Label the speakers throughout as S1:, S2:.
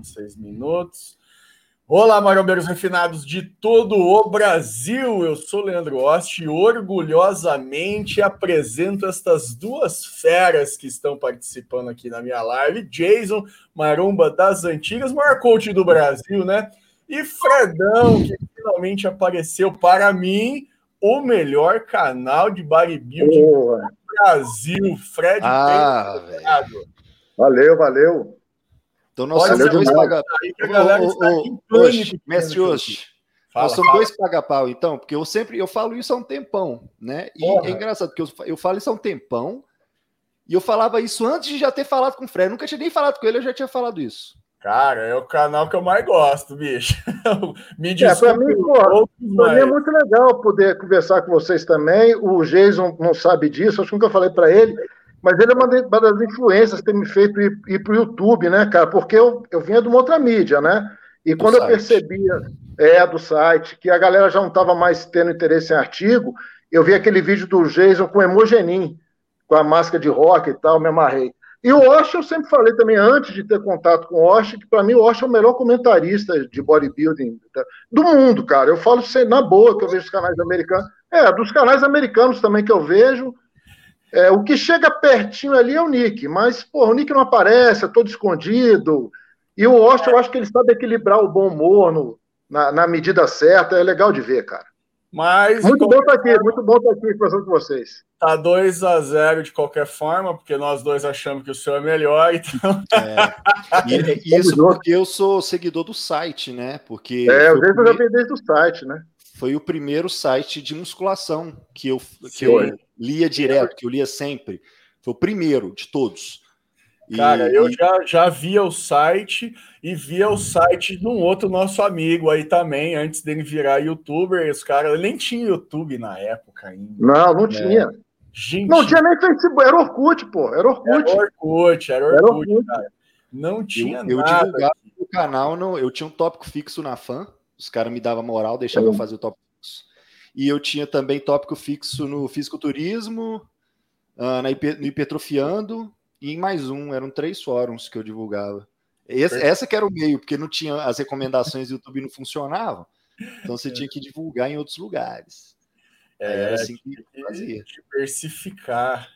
S1: são seis minutos. Olá, marombeiros refinados de todo o Brasil. Eu sou Leandro Osti e orgulhosamente apresento estas duas feras que estão participando aqui na minha live. Jason, maromba das antigas, maior coach do Brasil, né? E Fredão, que finalmente apareceu para mim, o melhor canal de bodybuilding do Brasil. Fred,
S2: ah, valeu, valeu. Então nós somos dois paga Mestre hoje. nós somos dois paga-pau, então, porque eu sempre eu falo isso há um tempão, né? E Porra. é engraçado, porque eu, eu falo isso há um tempão, e eu falava isso antes de já ter falado com o Fred. nunca tinha nem falado com ele, eu já tinha falado isso.
S1: Cara, é o canal que eu mais gosto, bicho.
S3: Me desculpe. É, para mim, pô, mas... mim é muito legal poder conversar com vocês também. O Jason não sabe disso, acho que nunca falei para ele, mas ele é uma das influências que tem me feito ir, ir para o YouTube, né, cara? Porque eu, eu vinha de uma outra mídia, né? E do quando site. eu percebia, é, do site, que a galera já não estava mais tendo interesse em artigo, eu vi aquele vídeo do Jason com Emogenin, com a máscara de rock e tal, me amarrei. E o Osh, eu sempre falei também, antes de ter contato com o Osh, que para mim o Osh é o melhor comentarista de bodybuilding do mundo, cara. Eu falo na boa que eu vejo os canais americanos. É, dos canais americanos também que eu vejo. É, o que chega pertinho ali é o Nick, mas, pô, o Nick não aparece, é todo escondido. E o Osh, eu acho que ele sabe equilibrar o bom humor no, na, na medida certa, é legal de ver, cara.
S1: Mas.
S3: Muito bom estar tá aqui, muito bom estar tá aqui conversando com vocês.
S1: Tá 2 a 0 de qualquer forma, porque nós dois achamos que o seu é melhor, então.
S2: É. E, isso porque eu sou seguidor do site, né? Porque.
S3: É, eu já vi desde o site, né?
S2: Foi o primeiro site de musculação que eu, que eu lia direto, que eu lia sempre. Foi o primeiro de todos.
S1: Cara, e, eu já, já via o site e via o site de um outro nosso amigo aí também, antes dele virar youtuber. Esse cara nem tinha YouTube na época ainda.
S3: Não, não né? tinha. Gente, não tinha nem Facebook, era Orkut, pô. Era Orkut.
S1: Era Orkut, era Orkut, era Orkut. cara. Não tinha
S2: eu,
S1: nada.
S2: Eu divulgava o canal, não, eu tinha um tópico fixo na fã, os caras me davam moral, deixavam eu fazer o tópico fixo. E eu tinha também tópico fixo no fisiculturismo, uh, na no hipertrofiando e em mais um, eram três fóruns que eu divulgava. Esse, essa que era o meio, porque não tinha as recomendações do YouTube não funcionavam. Então você tinha que divulgar em outros lugares.
S1: É, era assim que fazia. Diversificar.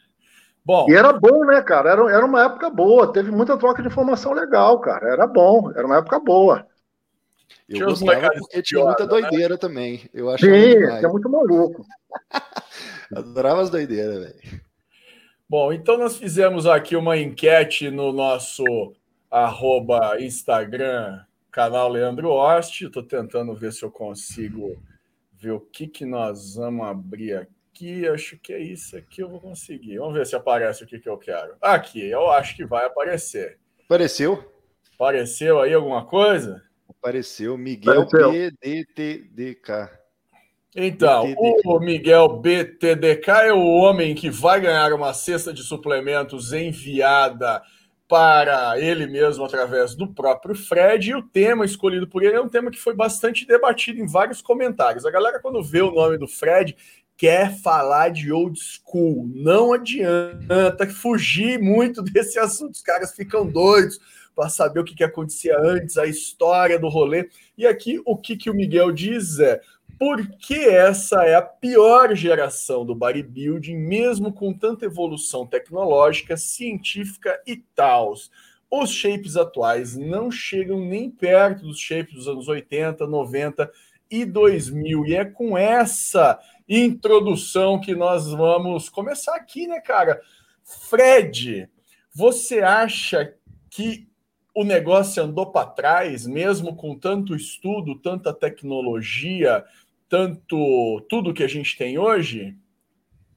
S1: Bom.
S3: E era bom, né, cara? Era, era uma época boa. Teve muita troca de informação legal, cara. Era bom, era uma época boa.
S2: Eu tinha gostava porque tinha muita né? doideira né? também. Eu
S3: achava Sim, é muito maluco.
S2: Adorava as doideiras, velho.
S1: Bom, então nós fizemos aqui uma enquete no nosso arroba Instagram, canal Leandro Oste. Estou tentando ver se eu consigo ver o que, que nós vamos abrir aqui. Acho que é isso aqui eu vou conseguir. Vamos ver se aparece o que, que eu quero. Aqui, eu acho que vai aparecer.
S2: Apareceu?
S1: Apareceu aí alguma coisa?
S2: Apareceu Miguel PDTDK.
S1: Então, BTDK. o Miguel BTDK é o homem que vai ganhar uma cesta de suplementos enviada para ele mesmo através do próprio Fred. E o tema escolhido por ele é um tema que foi bastante debatido em vários comentários. A galera, quando vê o nome do Fred, quer falar de old school. Não adianta fugir muito desse assunto. Os caras ficam doidos para saber o que, que acontecia antes, a história do rolê. E aqui o que, que o Miguel diz é porque essa é a pior geração do bodybuilding, mesmo com tanta evolução tecnológica, científica e tal. Os shapes atuais não chegam nem perto dos shapes dos anos 80, 90 e 2000. E é com essa introdução que nós vamos começar aqui, né, cara? Fred, você acha que o negócio andou para trás, mesmo com tanto estudo, tanta tecnologia, tanto tudo que a gente tem hoje?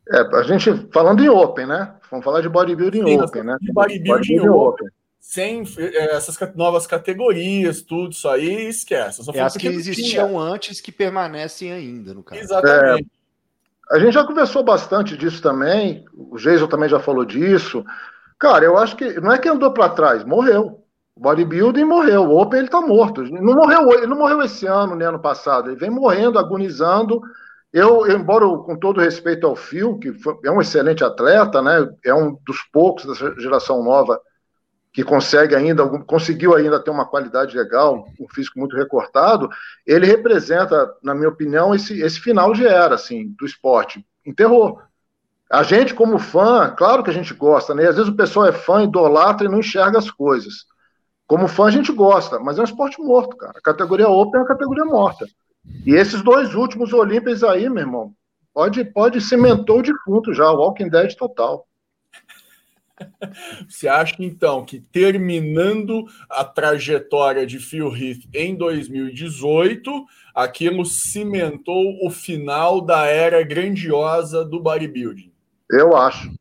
S3: É, a gente falando em Open, né? Vamos falar de bodybuilding Sim, Open, né?
S1: De bodybuilding, bodybuilding open. open. Sem é, essas novas categorias, tudo isso aí, esquece.
S2: É as que existiam tinha. antes que permanecem ainda, no caso.
S1: Exatamente.
S3: É, a gente já conversou bastante disso também, o Jason também já falou disso. Cara, eu acho que não é que andou para trás, morreu. Bodybuilding morreu, o Open ele tá morto. Não morreu, ele não morreu esse ano, nem ano passado. Ele vem morrendo, agonizando. Eu, embora com todo respeito ao Phil, que é um excelente atleta, né? É um dos poucos dessa geração nova que consegue ainda, conseguiu ainda ter uma qualidade legal, um físico muito recortado, ele representa, na minha opinião, esse, esse final de era, assim, do esporte. Enterrou. A gente, como fã, claro que a gente gosta, né? Às vezes o pessoal é fã, idolatra e não enxerga as coisas. Como fã, a gente gosta, mas é um esporte morto, cara. A categoria Open é uma categoria morta. E esses dois últimos Olímpias aí, meu irmão, pode, pode cimentou o defunto já, o Walking Dead total.
S1: Você acha então que terminando a trajetória de Phil Heath em 2018, aquilo cimentou o final da era grandiosa do bodybuilding?
S3: Eu acho.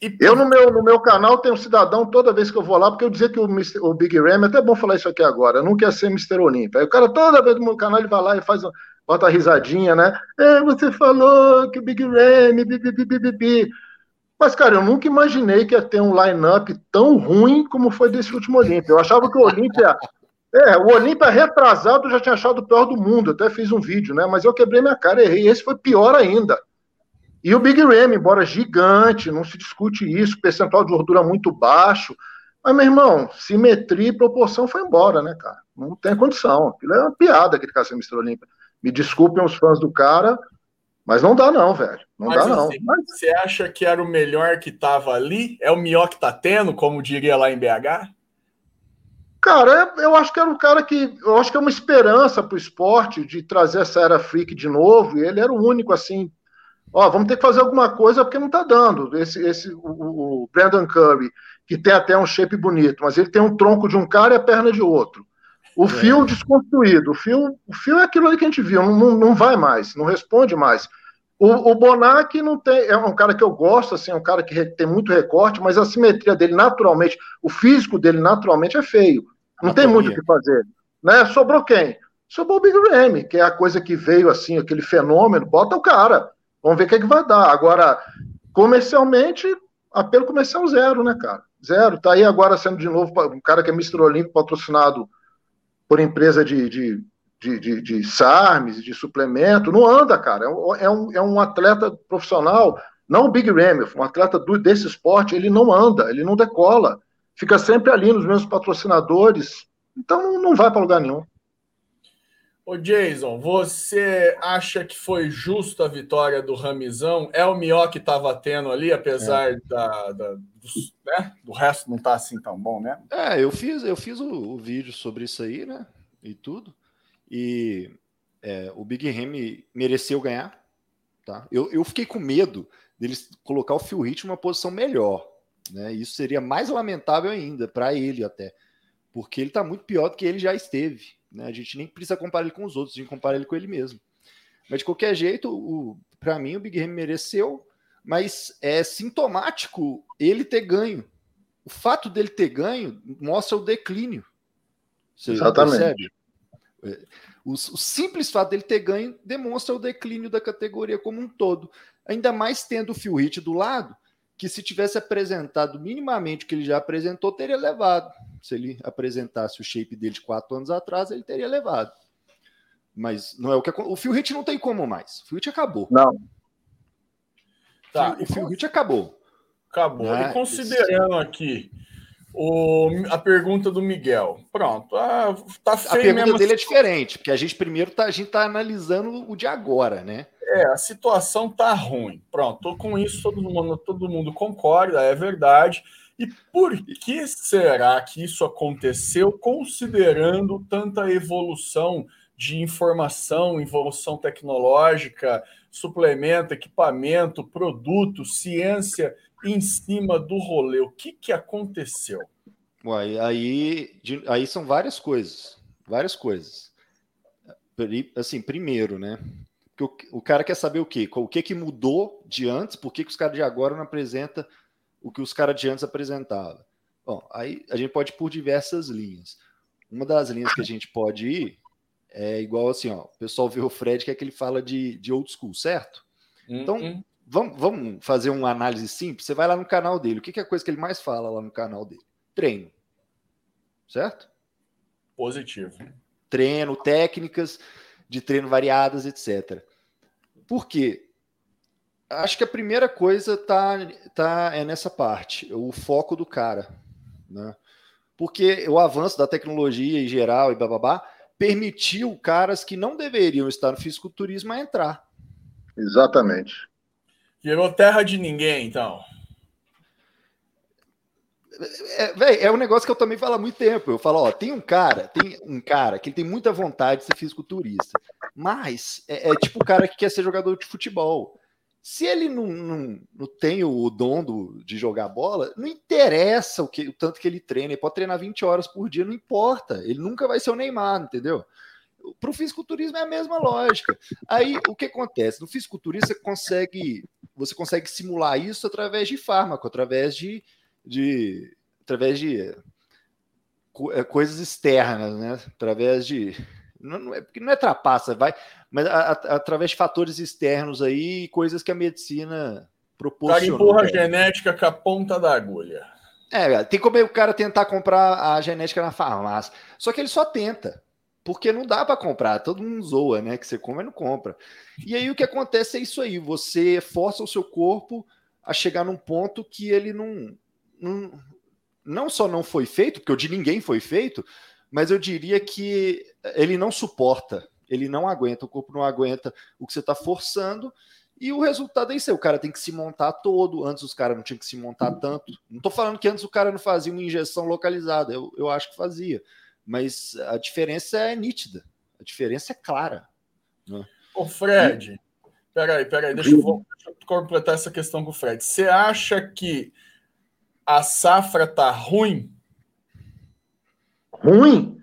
S3: E... Eu no meu, no meu canal tenho um cidadão toda vez que eu vou lá, porque eu dizia que o, Mister, o Big Ram, é até bom falar isso aqui agora, não quer ser Mr. Olímpia. Aí o cara toda vez no meu canal ele vai lá e faz bota a risadinha, né? É, você falou que o Big Ram, bi, bi, bi, bi, mas, cara, eu nunca imaginei que ia ter um line-up tão ruim como foi desse último Olímpia. Eu achava que o Olímpia. É, o Olímpia retrasado eu já tinha achado o pior do mundo. Até fiz um vídeo, né? Mas eu quebrei minha cara, errei. Esse foi pior ainda. E o Big Ram, embora gigante, não se discute isso, percentual de gordura muito baixo. Mas, meu irmão, simetria e proporção foi embora, né, cara? Não tem condição. Aquilo é uma piada, aquele cara ser Mr. Olímpia. Me desculpem os fãs do cara, mas não dá, não, velho. Não Mas dá, não.
S1: Você acha que era o melhor que tava ali? É o melhor que tá tendo, como diria lá em BH?
S3: Cara, eu acho que era um cara que. Eu acho que é uma esperança pro esporte de trazer essa era freak de novo. E ele era o único, assim. Ó, vamos ter que fazer alguma coisa porque não tá dando. Esse, esse, o, o Brandon Curry, que tem até um shape bonito, mas ele tem um tronco de um cara e a perna de outro. O é. fio desconstruído. O fio, o fio é aquilo ali que a gente viu, não, não vai mais, não responde mais. O, o Bonac não tem, é um cara que eu gosto, assim, é um cara que tem muito recorte, mas a simetria dele naturalmente, o físico dele naturalmente é feio. Não tem muito o que fazer. Né? Sobrou quem? Sobrou o Big Ram, que é a coisa que veio assim, aquele fenômeno, bota o cara. Vamos ver o que, é que vai dar. Agora, comercialmente, apelo comercial zero, né, cara? Zero. Tá aí agora sendo de novo um cara que é Mr. Olímpico patrocinado por empresa de, de de, de, de SARMs, de suplemento, não anda, cara. É, é um, é um atleta profissional, não o Big Ram, um atleta do, desse esporte, ele não anda, ele não decola. Fica sempre ali nos mesmos patrocinadores, então não vai para lugar nenhum.
S1: Ô Jason, você acha que foi justa a vitória do Ramizão? É o melhor que estava tendo ali, apesar é. da, da do, né? do, resto não estar tá assim tão bom, né?
S2: É, eu fiz, eu fiz o, o vídeo sobre isso aí, né? E tudo. E é, o Big Ramy mereceu ganhar. Tá? Eu, eu fiquei com medo deles colocar o Phil Heath numa posição melhor. Né? Isso seria mais lamentável ainda para ele até, porque ele está muito pior do que ele já esteve. Né? A gente nem precisa comparar ele com os outros, a gente compara ele com ele mesmo. Mas de qualquer jeito, para mim o Big Ramy mereceu, mas é sintomático ele ter ganho. O fato dele ter ganho mostra o declínio.
S3: Você Exatamente. Percebe?
S2: O, o, simples fato dele ter ganho demonstra o declínio da categoria como um todo. Ainda mais tendo o Phil Hit do lado, que se tivesse apresentado minimamente o que ele já apresentou, teria levado. Se ele apresentasse o shape dele de quatro anos atrás, ele teria levado. Mas não é o que o Phil Hit não tem como mais. O Phil Hit acabou.
S3: Não.
S2: Tá, o Phil Hit acabou.
S1: Acabou. Né? E considerando aqui o, a pergunta do Miguel. Pronto. Ah, tá
S2: a pergunta mesmo. dele é diferente, porque a gente primeiro tá, a gente tá analisando o de agora, né?
S1: É, a situação tá ruim. Pronto, com isso todo mundo, todo mundo concorda, é verdade. E por que será que isso aconteceu, considerando tanta evolução de informação, evolução tecnológica, suplemento, equipamento, produto, ciência em cima do rolê. O que, que aconteceu?
S2: Uai, aí, aí são várias coisas. Várias coisas. Assim, primeiro, né? Porque o, o cara quer saber o quê? O que, que mudou de antes? Por que, que os caras de agora não apresentam o que os caras de antes apresentavam? Bom, aí a gente pode ir por diversas linhas. Uma das linhas que a gente pode ir é igual assim, ó. O pessoal vê o Fred que é que ele fala de, de old school, certo? Então, uhum vamos, vamos fazer uma análise simples. Você vai lá no canal dele. O que, que é a coisa que ele mais fala lá no canal dele? Treino. Certo?
S1: Positivo.
S2: Treino, técnicas de treino variadas, etc. Por quê? Acho que a primeira coisa tá, tá é nessa parte, o foco do cara. né? Porque o avanço da tecnologia em geral e bababá permitiu caras que não deveriam estar no fisiculturismo a entrar.
S3: Exatamente.
S1: Virou terra de ninguém, então.
S2: É, véio, é um negócio que eu também falo há muito tempo. Eu falo, ó, tem um cara, tem um cara que tem muita vontade de ser fisiculturista, mas é, é tipo o cara que quer ser jogador de futebol. Se ele não, não, não tem o dom do, de jogar bola, não interessa o, que, o tanto que ele treina. Ele pode treinar 20 horas por dia, não importa. Ele nunca vai ser o Neymar, entendeu? Para o fisiculturismo é a mesma lógica. Aí o que acontece? No fisiculturismo você consegue, você consegue simular isso através de fármaco, através de, de através de é, coisas externas, né? Através de não, não é porque não é trapaça, vai, mas a, a, através de fatores externos aí, coisas que a medicina proporciona.
S1: Empurra a genética com a ponta da agulha.
S2: É, tem como o cara tentar comprar a genética na farmácia. Só que ele só tenta. Porque não dá para comprar, todo mundo zoa, né? Que você come e não compra. E aí o que acontece é isso aí: você força o seu corpo a chegar num ponto que ele não, não, não só não foi feito, porque o de ninguém foi feito, mas eu diria que ele não suporta, ele não aguenta, o corpo não aguenta o que você está forçando, e o resultado é isso aí, o cara tem que se montar todo, antes os caras não tinham que se montar tanto. Não estou falando que antes o cara não fazia uma injeção localizada, eu, eu acho que fazia, mas a diferença é nítida, a diferença é clara.
S1: Né? Ô Fred, e... peraí, peraí, deixa eu, deixa eu completar essa questão com o Fred. Você acha que a safra tá ruim?
S3: Ruim,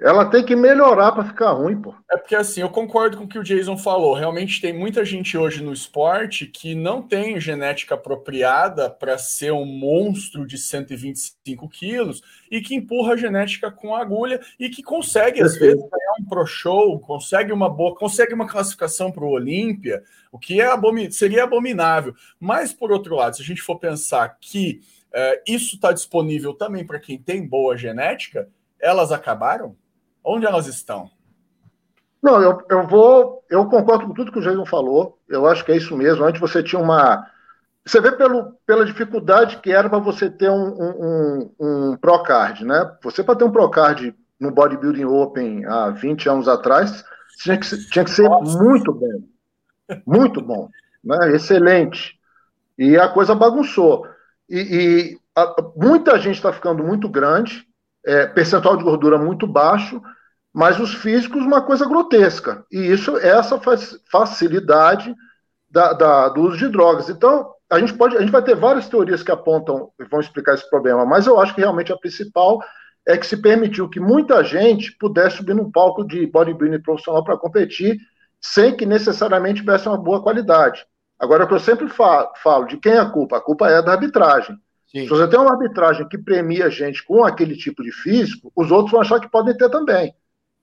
S3: ela tem que melhorar para ficar ruim, pô.
S1: É porque assim, eu concordo com o que o Jason falou. Realmente tem muita gente hoje no esporte que não tem genética apropriada para ser um monstro de 125 quilos e que empurra a genética com agulha e que consegue, às vezes, ganhar um pro show, consegue uma boa, consegue uma classificação para o Olímpia, o que é abomin seria abominável. Mas, por outro lado, se a gente for pensar que é, isso está disponível também para quem tem boa genética elas acabaram? Onde elas estão?
S3: Não, eu, eu vou. Eu concordo com tudo que o Jason falou. Eu acho que é isso mesmo. Antes você tinha uma. Você vê pelo, pela dificuldade que era para você ter um, um, um, Procard, né? Você, para ter um Procard no Bodybuilding Open há 20 anos atrás, tinha que, tinha que ser Nossa. muito bom. Muito bom. Né? Excelente. E a coisa bagunçou. E, e a, muita gente está ficando muito grande é, percentual de gordura muito baixo, mas os físicos uma coisa grotesca. E isso é essa facilidade da, da, do uso de drogas. Então, a gente pode, a gente vai ter várias teorias que apontam, vão explicar esse problema, mas eu acho que realmente a principal é que se permitiu que muita gente pudesse subir num palco de bodybuilding profissional para competir, sem que necessariamente tivesse uma boa qualidade. Agora, o que eu sempre falo, falo, de quem é a culpa? A culpa é da arbitragem. Sim. Se você tem uma arbitragem que premia a gente com aquele tipo de físico, os outros vão achar que podem ter também.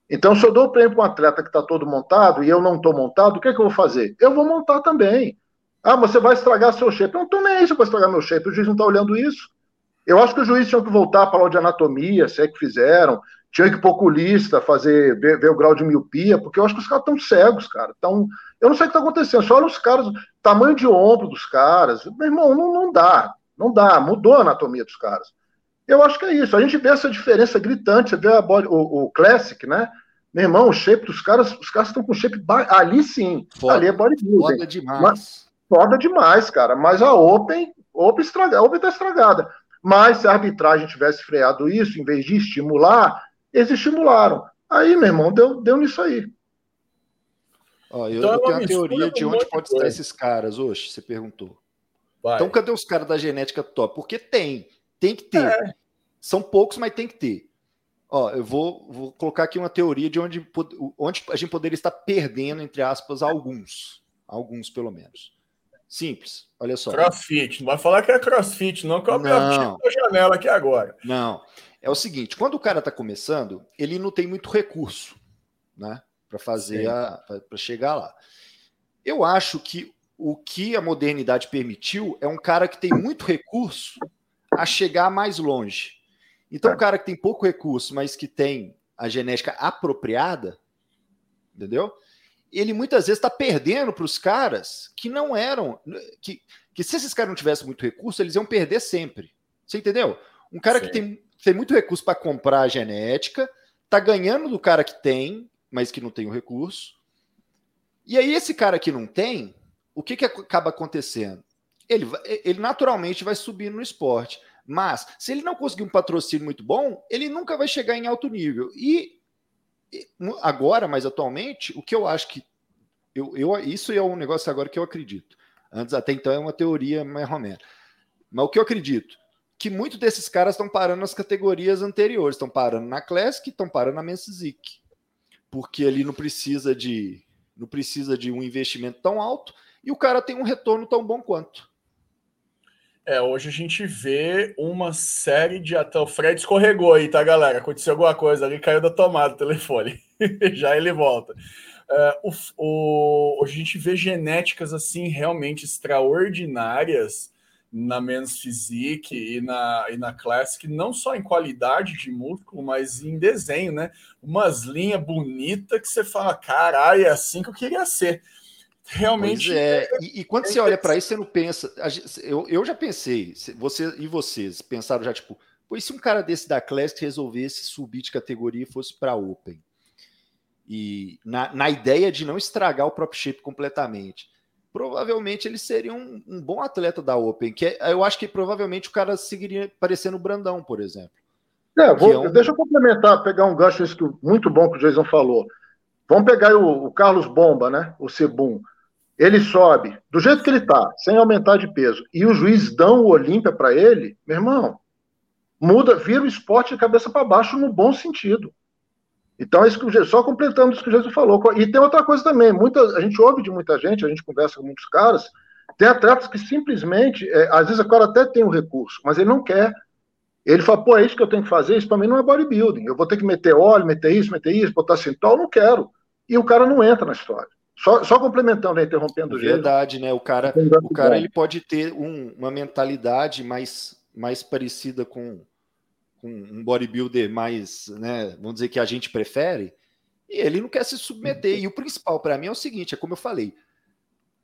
S3: Então, se eu dou o prêmio para um atleta que está todo montado e eu não estou montado, o que, é que eu vou fazer? Eu vou montar também. Ah, você vai estragar seu shape. Eu não estou nem aí vou estragar meu shape. O juiz não está olhando isso. Eu acho que os juízes tinham que voltar a falar de anatomia, se é que fizeram. Tinha que pôr oculista, fazer, ver, ver, o grau de miopia, porque eu acho que os caras estão cegos, cara. Tão, eu não sei o que está acontecendo. Só olha os caras, tamanho de ombro dos caras. Meu irmão, não, não dá. Não dá, mudou a anatomia dos caras. Eu acho que é isso. A gente vê essa diferença gritante. Você vê a body, o, o Classic, né? Meu irmão, o shape dos caras, os caras estão com shape. Ali sim. Foda, ali é bodybuilding.
S2: Foda demais. Mas,
S3: foda demais, cara. Mas a Open, Open, estraga, a Open tá estragada. Mas se a arbitragem tivesse freado isso, em vez de estimular, eles estimularam. Aí, meu irmão, deu, deu nisso aí.
S2: Ó, eu, então, eu tenho a teoria de onde pode estar esses caras, hoje, você perguntou. Vai. Então, cadê os caras da genética top? Porque tem, tem que ter. É. São poucos, mas tem que ter. Ó, eu vou, vou colocar aqui uma teoria de onde, onde a gente poderia estar perdendo, entre aspas, alguns. Alguns, pelo menos. Simples, olha só.
S1: Crossfit, não vai falar que é crossfit, não, que eu não. a janela aqui agora.
S2: Não. É o seguinte: quando o cara está começando, ele não tem muito recurso, né? Para fazer para chegar lá. Eu acho que o que a modernidade permitiu é um cara que tem muito recurso a chegar mais longe. Então, o cara que tem pouco recurso, mas que tem a genética apropriada, entendeu? Ele muitas vezes está perdendo para os caras que não eram. Que, que se esses caras não tivessem muito recurso, eles iam perder sempre. Você entendeu? Um cara Sim. que tem, tem muito recurso para comprar a genética, tá ganhando do cara que tem, mas que não tem o recurso. E aí, esse cara que não tem, o que, que acaba acontecendo? Ele, ele naturalmente vai subir no esporte. Mas, se ele não conseguir um patrocínio muito bom, ele nunca vai chegar em alto nível. E agora, mais atualmente, o que eu acho que. Eu, eu, isso é um negócio agora que eu acredito. Antes, até então, é uma teoria mais romana. Mas o que eu acredito? Que muitos desses caras estão parando nas categorias anteriores, estão parando na Classic, estão parando na Men's Porque ali não precisa de não precisa de um investimento tão alto e o cara tem um retorno tão bom quanto.
S1: É, hoje a gente vê uma série de até o Fred escorregou aí, tá, galera? Aconteceu alguma coisa ali, caiu da tomada o telefone. Já ele volta. Uh, o, o, hoje a gente vê genéticas assim realmente extraordinárias na Men's Physique e na, e na Classic, não só em qualidade de músculo, mas em desenho, né? Umas linhas bonitas que você fala, caralho, é assim que eu queria ser. Realmente.
S2: Pois é, e, e quando é você olha para isso, você não pensa. Eu, eu já pensei, você e vocês pensaram já, tipo, pois se um cara desse da Classic resolvesse subir de categoria e fosse para Open? E na, na ideia de não estragar o próprio shape completamente provavelmente ele seria um, um, bom atleta da Open. Que é, eu acho que provavelmente o cara seguiria parecendo o Brandão, por exemplo.
S3: É, vou, é um... deixa eu complementar, pegar um gancho isso que, muito bom que o Jason falou. Vamos pegar o, o Carlos Bomba, né? O Cebum. Ele sobe do jeito que ele está, sem aumentar de peso, e o juiz dão o Olímpia para ele, meu irmão, muda, vira o esporte de cabeça para baixo no bom sentido. Então, é isso só completando isso que o Jesus falou. E tem outra coisa também, muita, a gente ouve de muita gente, a gente conversa com muitos caras, tem atletas que simplesmente, é, às vezes o cara até tem o recurso, mas ele não quer. Ele fala, pô, é isso que eu tenho que fazer, isso para mim não é bodybuilding. Eu vou ter que meter óleo, meter isso, meter isso, botar cintol, não quero. E o cara não entra na história. Só, só complementando, interrompendo o
S2: Verdade, né? O cara, o cara ele pode ter um, uma mentalidade mais, mais parecida com, com um bodybuilder mais, né, vamos dizer que a gente prefere, e ele não quer se submeter. E o principal para mim é o seguinte, é como eu falei,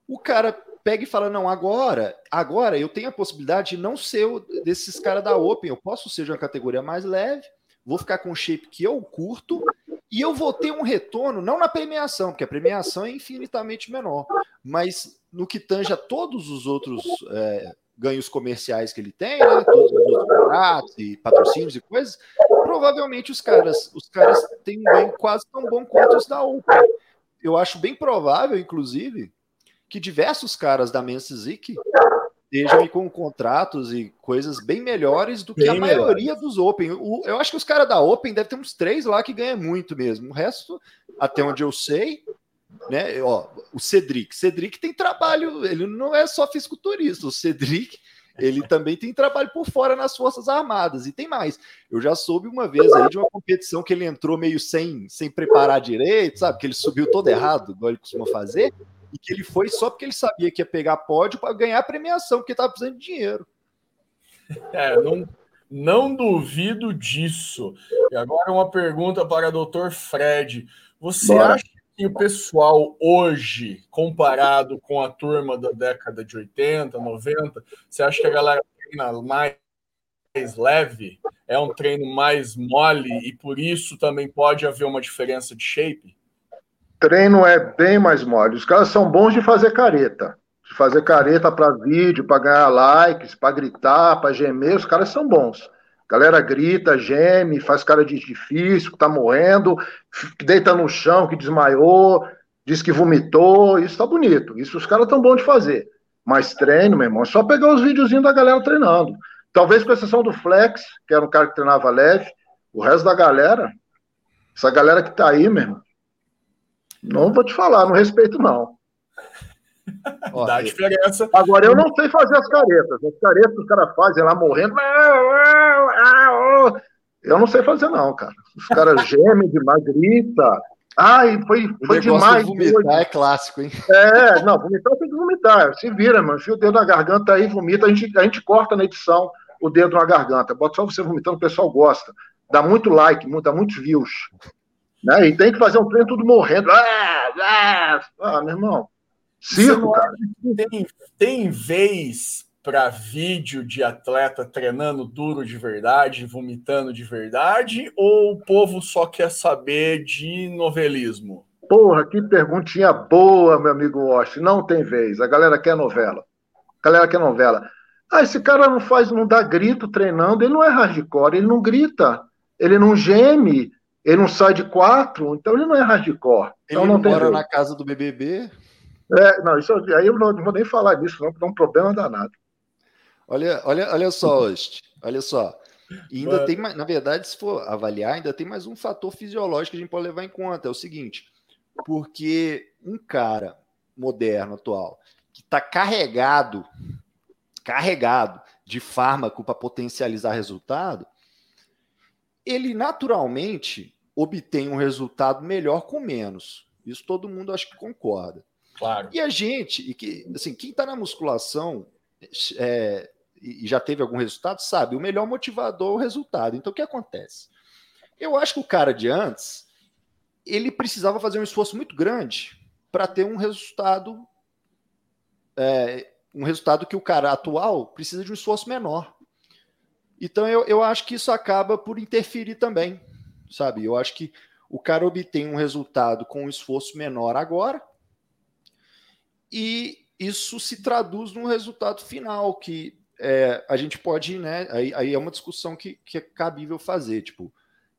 S2: o cara pega e fala, não, agora, agora eu tenho a possibilidade de não ser o, desses caras da Open, eu posso ser de uma categoria mais leve, vou ficar com o shape que eu curto, e eu vou ter um retorno, não na premiação, porque a premiação é infinitamente menor, mas no que tange a todos os outros é, ganhos comerciais que ele tem, né? Todos os outros contratos e patrocínios e coisas, provavelmente os caras, os caras têm um ganho quase tão bom quanto os da Open. Eu acho bem provável, inclusive, que diversos caras da Mensizik estejam com contratos e coisas bem melhores do que bem a maioria dos Open. O, eu acho que os caras da Open devem ter uns três lá que ganham muito mesmo. O resto, até onde eu sei, né? Ó, o Cedric. Cedric tem trabalho, ele não é só fisiculturista. O Cedric, ele também tem trabalho por fora nas Forças Armadas. E tem mais. Eu já soube uma vez aí de uma competição que ele entrou meio sem, sem preparar direito, sabe? Que ele subiu todo errado, igual ele costuma fazer. E que ele foi só porque ele sabia que ia pegar pódio para ganhar a premiação, porque estava precisando de dinheiro.
S1: É, não, não duvido disso. E agora uma pergunta para o Dr. Fred. Você Bora. acha que o pessoal hoje, comparado com a turma da década de 80, 90, você acha que a galera treina mais leve? É um treino mais mole e por isso também pode haver uma diferença de shape?
S3: Treino é bem mais mole. Os caras são bons de fazer careta. De fazer careta para vídeo, para ganhar likes, para gritar, para gemer, os caras são bons galera grita, geme, faz cara de difícil, que tá morrendo, deita no chão, que desmaiou, diz que vomitou, isso tá bonito. Isso os caras tão bons de fazer. Mas treino, meu irmão, é só pegar os videozinhos da galera treinando. Talvez com exceção do Flex, que era um cara que treinava leve, o resto da galera, essa galera que tá aí, meu irmão, não vou te falar, não respeito não.
S1: Ó, Dá diferença.
S3: Agora, eu não sei fazer as caretas. As caretas que os caras fazem lá morrendo. Eu não sei fazer, não, cara. Os caras gemem demais, grita. Ai, foi, foi demais.
S2: vomitar é clássico, hein?
S3: É, não, vomitar tem que vomitar. Se vira, mano. Enfia o dedo na garganta aí, vomita. A gente, a gente corta na edição o dedo na garganta. Bota só você vomitando, o pessoal gosta. Dá muito like, dá muitos views. Né? E tem que fazer um treino tudo morrendo. Ah, ah, ah meu irmão. Circo, cara.
S1: Tem, tem vez para vídeo de atleta treinando duro de verdade, vomitando de verdade, ou o povo só quer saber de novelismo?
S3: Porra, que perguntinha boa, meu amigo Wash. Não tem vez. A galera quer novela. A galera quer novela. Ah, esse cara não faz, não dá grito treinando, ele não é hardcore, ele não grita, ele não geme, ele não sai de quatro, então ele não é hardcore. Então
S2: ele
S3: não,
S2: mora na casa do BBB?
S3: É, não, isso aí eu não, não vou nem falar disso, não, porque é um problema danado.
S2: Olha, olha, olha só, Ost, olha só. E ainda Mano. tem mais, na verdade, se for avaliar, ainda tem mais um fator fisiológico que a gente pode levar em conta. É o seguinte: porque um cara moderno, atual, que está carregado, carregado de fármaco para potencializar resultado, ele naturalmente obtém um resultado melhor com menos. Isso todo mundo acho que concorda.
S1: Claro.
S2: E a gente, e que, assim, quem está na musculação é, e já teve algum resultado, sabe, o melhor motivador é o resultado. Então, o que acontece? Eu acho que o cara de antes, ele precisava fazer um esforço muito grande para ter um resultado, é, um resultado que o cara atual precisa de um esforço menor. Então, eu, eu acho que isso acaba por interferir também, sabe? Eu acho que o cara obtém um resultado com um esforço menor agora, e isso se traduz num resultado final que é, a gente pode, né? Aí, aí, é uma discussão que, que é cabível fazer. Tipo,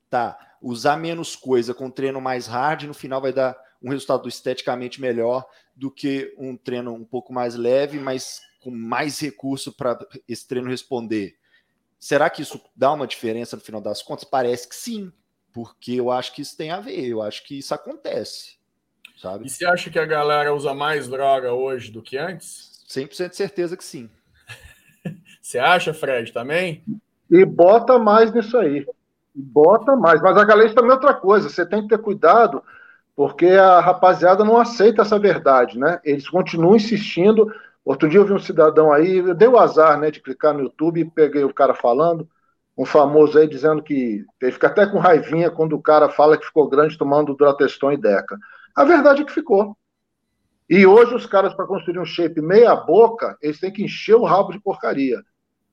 S2: tá, usar menos coisa com treino mais hard, no final vai dar um resultado esteticamente melhor do que um treino um pouco mais leve, mas com mais recurso para esse treino responder. Será que isso dá uma diferença no final das contas? Parece que sim, porque eu acho que isso tem a ver, eu acho que isso acontece. Sabe?
S1: E você acha que a galera usa mais droga hoje do que antes?
S2: 100% de certeza que sim.
S1: Você acha, Fred, também?
S3: E bota mais nisso aí. Bota mais. Mas a galera também é outra coisa. Você tem que ter cuidado, porque a rapaziada não aceita essa verdade, né? Eles continuam insistindo. Outro dia eu vi um cidadão aí, eu dei o azar, né, de clicar no YouTube e peguei o cara falando, um famoso aí dizendo que ele fica até com raivinha quando o cara fala que ficou grande tomando Durateston e Deca. A verdade é que ficou. E hoje os caras, para construir um shape meia boca, eles têm que encher o rabo de porcaria.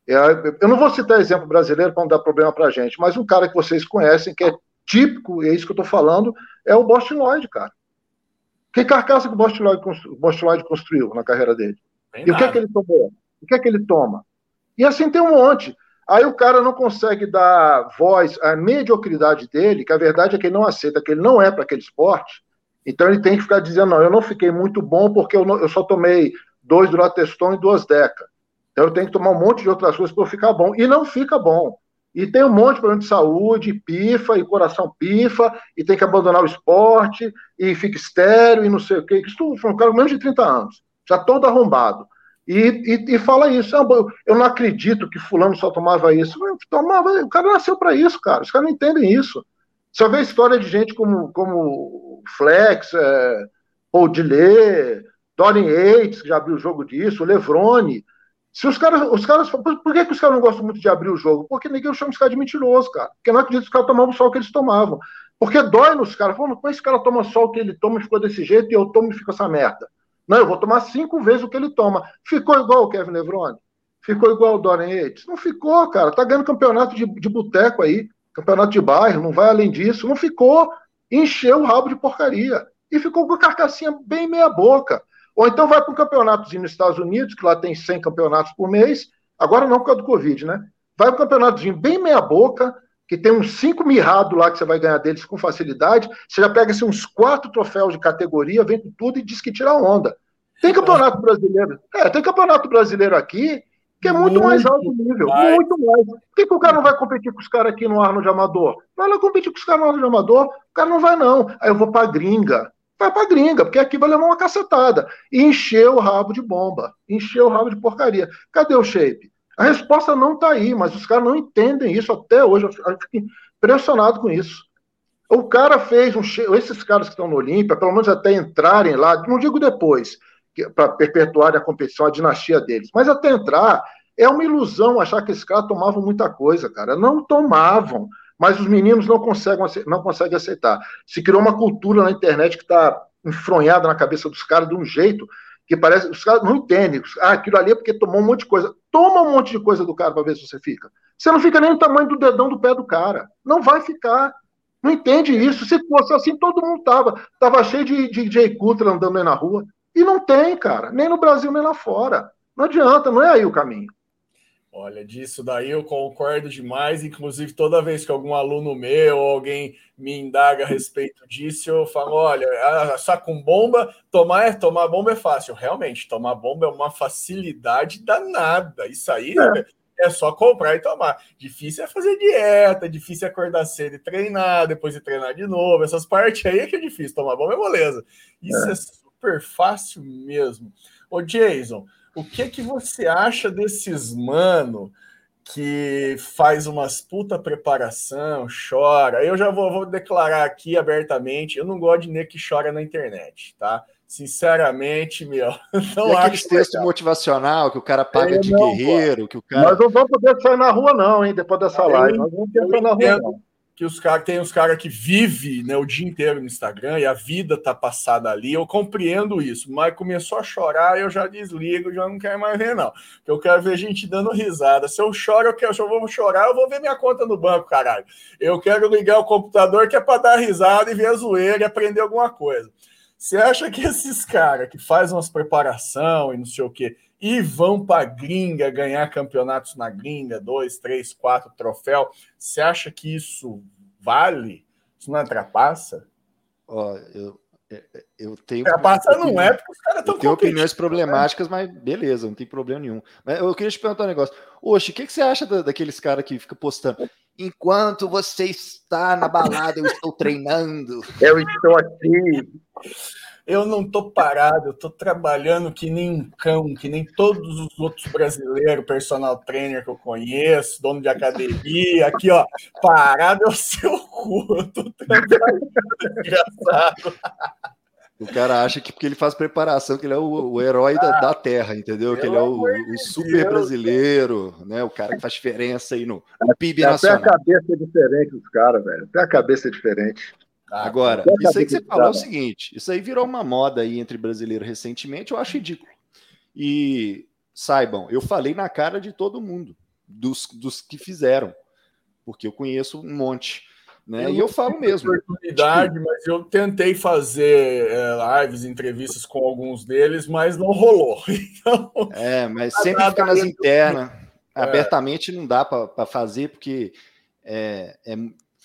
S3: É, eu não vou citar exemplo brasileiro para não dar problema para gente, mas um cara que vocês conhecem, que é típico, e é isso que eu estou falando, é o Boston Lloyd, cara. Que carcaça que o Boston Lloyd, Boston Lloyd construiu na carreira dele? Bem e nada. o que é que ele tomou? O que é que ele toma? E assim tem um monte. Aí o cara não consegue dar voz à mediocridade dele, que a verdade é que ele não aceita, que ele não é para aquele esporte, então ele tem que ficar dizendo, não, eu não fiquei muito bom porque eu, não, eu só tomei dois Durateston e duas Deca. Então eu tenho que tomar um monte de outras coisas para eu ficar bom. E não fica bom. E tem um monte de problema de saúde, pifa, e coração pifa, e tem que abandonar o esporte, e fica estéreo, e não sei o quê. Isso foi um cara com menos de 30 anos, já todo arrombado. E, e, e fala isso. Ah, eu não acredito que fulano só tomava isso. Tomava, o cara nasceu para isso, cara. Os caras não entendem isso. Só vê história de gente como, como Flex, é, Paul Dorian Yates, que já abriu o jogo disso, Levrone. Se os caras, os caras. Por, por que, que os caras não gostam muito de abrir o jogo? Porque ninguém chama os caras de mentiroso, cara. Porque não acredita que os caras tomavam o que eles tomavam. Porque dói nos caras. É que esse cara toma o que ele toma e ficou desse jeito e eu tomo e fica essa merda? Não, eu vou tomar cinco vezes o que ele toma. Ficou igual o Kevin Levrone? Ficou igual o Dorian Yates? Não ficou, cara. Tá ganhando campeonato de, de boteco aí campeonato de bairro, não vai além disso. Não ficou, encheu o rabo de porcaria. E ficou com a carcassinha bem meia boca. Ou então vai para um campeonatozinho nos Estados Unidos, que lá tem 100 campeonatos por mês, agora não por causa do Covid, né? Vai para um campeonatozinho bem meia boca, que tem uns cinco mirrados lá que você vai ganhar deles com facilidade. Você já pega assim, uns quatro troféus de categoria, vem com tudo e diz que tira onda. Tem campeonato brasileiro. É, tem campeonato brasileiro aqui que é muito, muito mais alto nível, mais. muito mais. Por que, que o cara não vai competir com os caras aqui no Arnold Amador? Não vai competir com os caras no Arnold Amador, o cara não vai não. Aí eu vou pra gringa. Vai pra gringa, porque aqui vai levar uma cacetada. E encher o rabo de bomba, encher o rabo de porcaria. Cadê o shape? A resposta não tá aí, mas os caras não entendem isso até hoje. Eu fico impressionado com isso. O cara fez um esses caras que estão no Olímpia, pelo menos até entrarem lá, não digo depois, para perpetuar a competição, a dinastia deles. Mas até entrar, é uma ilusão achar que esses caras tomavam muita coisa, cara. Não tomavam, mas os meninos não conseguem, não conseguem aceitar. Se criou uma cultura na internet que está enfronhada na cabeça dos caras de um jeito que parece. Os caras não entendem. Ah, aquilo ali é porque tomou um monte de coisa. Toma um monte de coisa do cara para ver se você fica. Você não fica nem no tamanho do dedão do pé do cara. Não vai ficar. Não entende isso. Se fosse assim, todo mundo tava. Tava cheio de, de Jay Cutler andando aí na rua. E não tem, cara. Nem no Brasil, nem lá fora. Não adianta, não é aí o caminho.
S1: Olha, disso daí eu concordo demais. Inclusive, toda vez que algum aluno meu ou alguém me indaga a respeito disso, eu falo: olha, só com bomba, tomar, é, tomar bomba é fácil. Realmente, tomar bomba é uma facilidade danada. Isso aí é. é só comprar e tomar. Difícil é fazer dieta, difícil é acordar cedo e treinar, depois de treinar de novo. Essas partes aí é que é difícil. Tomar bomba é moleza. Isso é, é super fácil mesmo. Ô, Jason. O que que você acha desses mano que faz umas puta preparação, chora? Eu já vou, vou declarar aqui abertamente, eu não gosto de ner que chora na internet, tá? Sinceramente, meu.
S2: Não e aqueles textos motivacional que o cara paga eu de não, guerreiro, que o cara.
S3: Nós não vamos poder sair na rua, não, hein? Depois dessa live. Nós vamos poder sair na rua, não
S1: que os caras tem os caras que vivem né, o dia inteiro no Instagram e a vida tá passada ali. Eu compreendo isso, mas começou a chorar, eu já desligo, já não quero mais ver, não. Eu quero ver gente dando risada. Se eu choro, eu quero, se eu vou chorar, eu vou ver minha conta no banco, caralho. Eu quero ligar o computador que é para dar risada e ver a zoeira e aprender alguma coisa. Você acha que esses caras que fazem umas preparação e não sei o quê, e vão para gringa ganhar campeonatos na gringa, dois, três, quatro troféus. Você acha que isso vale? Isso não atrapassa?
S2: Ó, eu, é, é, eu tenho.
S1: Atrapassa não é, porque os caras estão
S2: Tem opiniões problemáticas, mas beleza, não tem problema nenhum. Mas eu queria te perguntar um negócio. Oxe, o que, que você acha da, daqueles caras que fica postando? Enquanto você está na balada, eu estou treinando.
S3: Eu estou aqui.
S1: Eu não tô parado, eu tô trabalhando que nem um cão, que nem todos os outros brasileiros, personal trainer que eu conheço, dono de academia, aqui, ó, parado é o seu cu, eu tô trabalhando,
S2: engraçado. O cara acha que porque ele faz preparação, que ele é o, o herói da, da, terra, entendeu? Que ele é o, o super brasileiro, né? O cara que faz diferença aí no, no PIB nacional.
S3: Até a cabeça é diferente dos caras, velho. Até a cabeça é diferente.
S2: Ah, Agora, isso aí que você falou é o seguinte: isso aí virou uma moda aí entre brasileiro recentemente, eu acho ridículo. E saibam, eu falei na cara de todo mundo, dos, dos que fizeram, porque eu conheço um monte. Né? Eu e eu falo mesmo.
S1: Oportunidade, tipo... mas eu tentei fazer é, lives, entrevistas com alguns deles, mas não rolou. Então,
S2: é, mas sempre fica nas internas. É. Abertamente não dá para fazer, porque é, é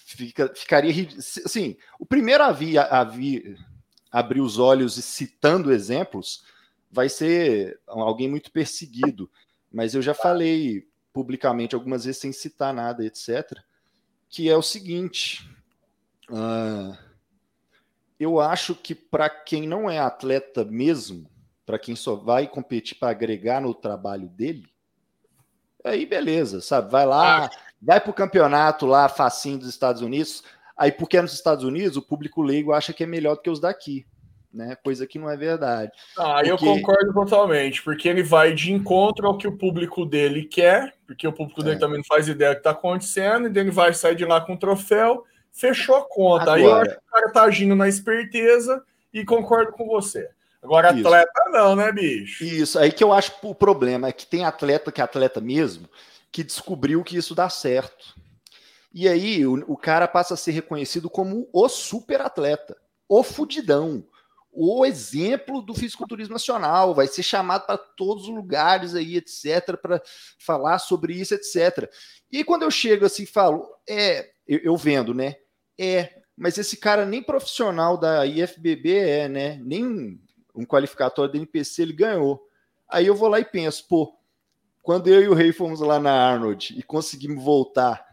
S2: fica, ficaria assim. O primeiro a vir, a vir abrir os olhos e citando exemplos vai ser alguém muito perseguido. Mas eu já falei publicamente algumas vezes sem citar nada, etc. Que é o seguinte: uh, eu acho que para quem não é atleta mesmo, para quem só vai competir para agregar no trabalho dele, aí beleza, sabe? Vai lá, vai para o campeonato lá, facinho dos Estados Unidos. Aí, porque é nos Estados Unidos, o público leigo acha que é melhor do que os daqui. Né? Coisa que não é verdade.
S1: Ah, porque... eu concordo totalmente, porque ele vai de encontro ao que o público dele quer, porque o público é. dele também não faz ideia do que está acontecendo, e ele vai sair de lá com o troféu, fechou a conta. Agora... Aí eu acho que o cara tá agindo na esperteza e concordo com você. Agora, Isso. atleta não, né, bicho?
S2: Isso, aí que eu acho o problema é que tem atleta que é atleta mesmo, que descobriu que isso dá certo. E aí o, o cara passa a ser reconhecido como o super atleta, o fudidão, o exemplo do fisiculturismo nacional, vai ser chamado para todos os lugares aí, etc, para falar sobre isso, etc. E aí, quando eu chego assim, falo, é, eu, eu, vendo, né? É, mas esse cara nem profissional da IFBB é, né? Nem um qualificatório da NPC ele ganhou. Aí eu vou lá e penso, pô, quando eu e o Rei fomos lá na Arnold e conseguimos voltar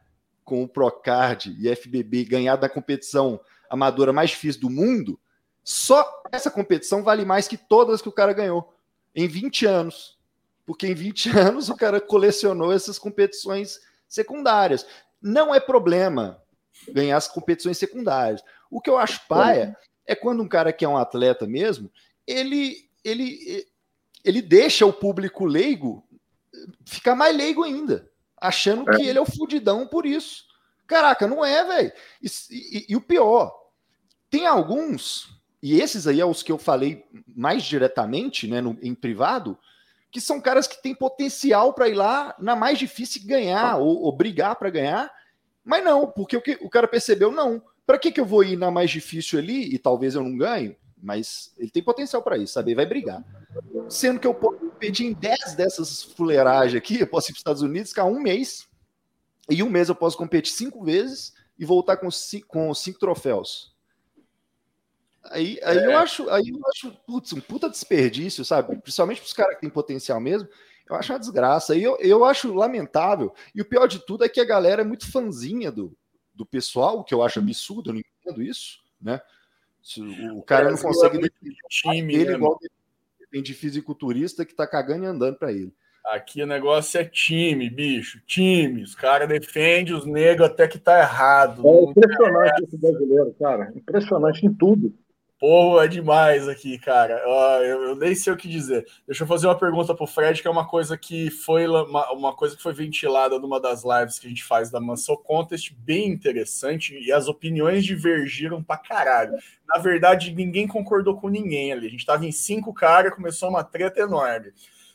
S2: com o Procard e FBB ganhar da competição amadora mais difícil do mundo, só essa competição vale mais que todas que o cara ganhou em 20 anos. Porque em 20 anos o cara colecionou essas competições secundárias. Não é problema ganhar as competições secundárias. O que eu acho paia é quando um cara que é um atleta mesmo, ele ele ele deixa o público leigo ficar mais leigo ainda, achando é. que ele é o fudidão por isso. Caraca, não é, velho. E, e, e, o pior, tem alguns e esses aí é os que eu falei mais diretamente, né, no, em privado, que são caras que têm potencial para ir lá na mais difícil ganhar ou, ou brigar para ganhar, mas não, porque o, que, o cara percebeu, não. Para que, que eu vou ir na mais difícil ali e talvez eu não ganhe? Mas ele tem potencial para isso, sabe? Ele vai brigar. Sendo que eu posso competir em 10 dessas fuleiragens aqui, eu posso ir para os Estados Unidos, ficar um mês, e um mês eu posso competir cinco vezes e voltar com cinco, com cinco troféus. Aí, aí é. eu acho, aí eu acho, putz, um puta desperdício, sabe? Principalmente para os caras que têm potencial mesmo. Eu acho uma desgraça. E eu, eu acho lamentável. E o pior de tudo é que a galera é muito fanzinha do, do pessoal, o que eu acho absurdo, eu não entendo isso, né? O cara não consegue é time, ele né, igual tem de fisiculturista que tá cagando e andando para ele.
S1: Aqui o negócio é time, bicho, time. Os caras defendem os negros até que tá errado.
S3: É impressionante esse brasileiro, cara. Impressionante em tudo.
S1: Pô, é demais aqui, cara. Uh, eu, eu, nem sei o que dizer. Deixa eu fazer uma pergunta pro Fred, que é uma coisa que foi uma, uma coisa que foi ventilada numa das lives que a gente faz da Mansell Contest, bem interessante, e as opiniões divergiram pra caralho. Na verdade, ninguém concordou com ninguém ali. A gente tava em cinco caras, começou uma treta enorme.